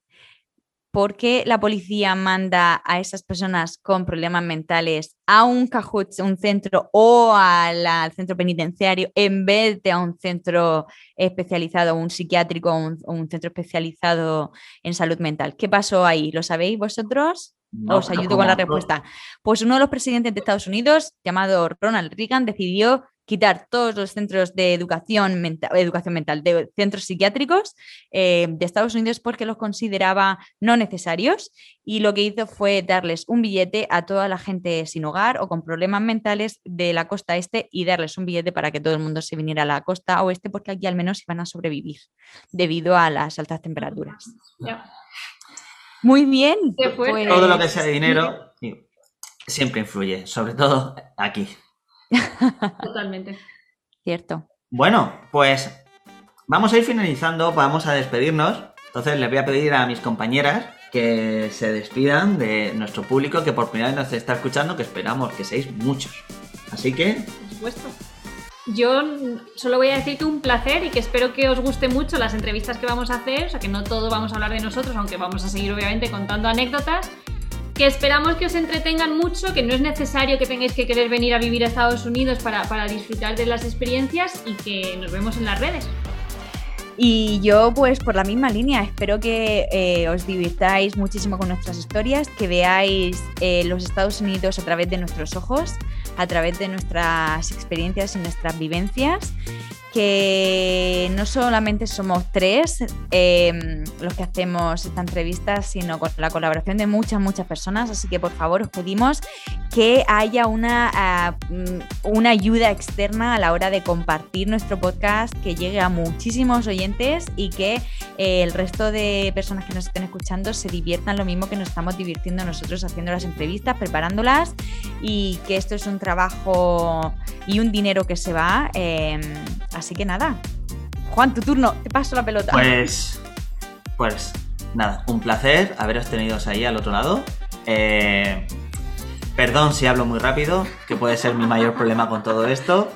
¿por qué la policía manda a esas personas con problemas mentales a un cajut, un centro o al centro penitenciario en vez de a un centro especializado, un psiquiátrico o un, centro especializado en salud mental? ¿Qué pasó ahí? ¿Lo sabéis vosotros? Os ayudo con la respuesta. Pues uno de los presidentes de Estados Unidos, llamado Ronald Reagan, decidió quitar todos los centros de educación mental, educación mental de centros psiquiátricos eh, de Estados Unidos porque los consideraba no necesarios y lo que hizo fue darles un billete a toda la gente sin hogar o con problemas mentales de la costa este y darles un billete para que todo el mundo se viniera a la costa oeste porque aquí al menos iban a sobrevivir debido a las altas temperaturas. Muy bien. Pues todo lo que sea dinero siempre influye, sobre todo aquí. Totalmente. Cierto. Bueno, pues vamos a ir finalizando, vamos a despedirnos. Entonces les voy a pedir a mis compañeras que se despidan de nuestro público que por primera vez nos está escuchando, que esperamos que seáis muchos. Así que... Por supuesto. Yo solo voy a decir que un placer y que espero que os guste mucho las entrevistas que vamos a hacer, o sea que no todo vamos a hablar de nosotros, aunque vamos a seguir obviamente contando anécdotas, que esperamos que os entretengan mucho, que no es necesario que tengáis que querer venir a vivir a Estados Unidos para, disfrutar de las experiencias y que nos vemos en las redes. Y yo, pues por la misma línea, espero que eh, os divirtáis muchísimo con nuestras historias, que veáis eh, los Estados Unidos a través de nuestros ojos, a través de nuestras experiencias y nuestras vivencias que no solamente somos tres em, los que hacemos esta entrevista, sino con la colaboración de muchas, muchas personas. Así que por favor os pedimos que haya una, ah, mm, una ayuda externa a la hora de compartir nuestro podcast, que llegue a muchísimos oyentes y que eh, el resto de personas que nos estén escuchando se diviertan lo mismo que nos estamos divirtiendo nosotros haciendo las entrevistas, preparándolas y que esto es un trabajo y un dinero que se va. Así que nada. Juan, tu turno, te paso la pelota. Pues. Pues nada, un placer haberos tenido ahí al otro lado. Eh, perdón si hablo muy rápido, que puede ser mi mayor problema con todo esto.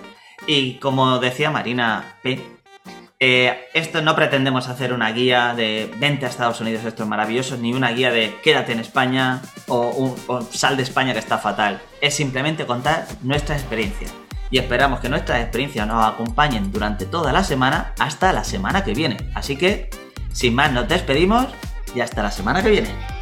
Y como decía Marina P, eh, esto no pretendemos hacer una guía de vente a Estados Unidos, esto es maravilloso, ni una guía de quédate en España o, o sal de España que está fatal. Es simplemente contar nuestra experiencia y esperamos que nuestras experiencias nos acompañen durante toda la semana hasta la semana que viene. Así que, sin más, nos despedimos y hasta la semana que viene.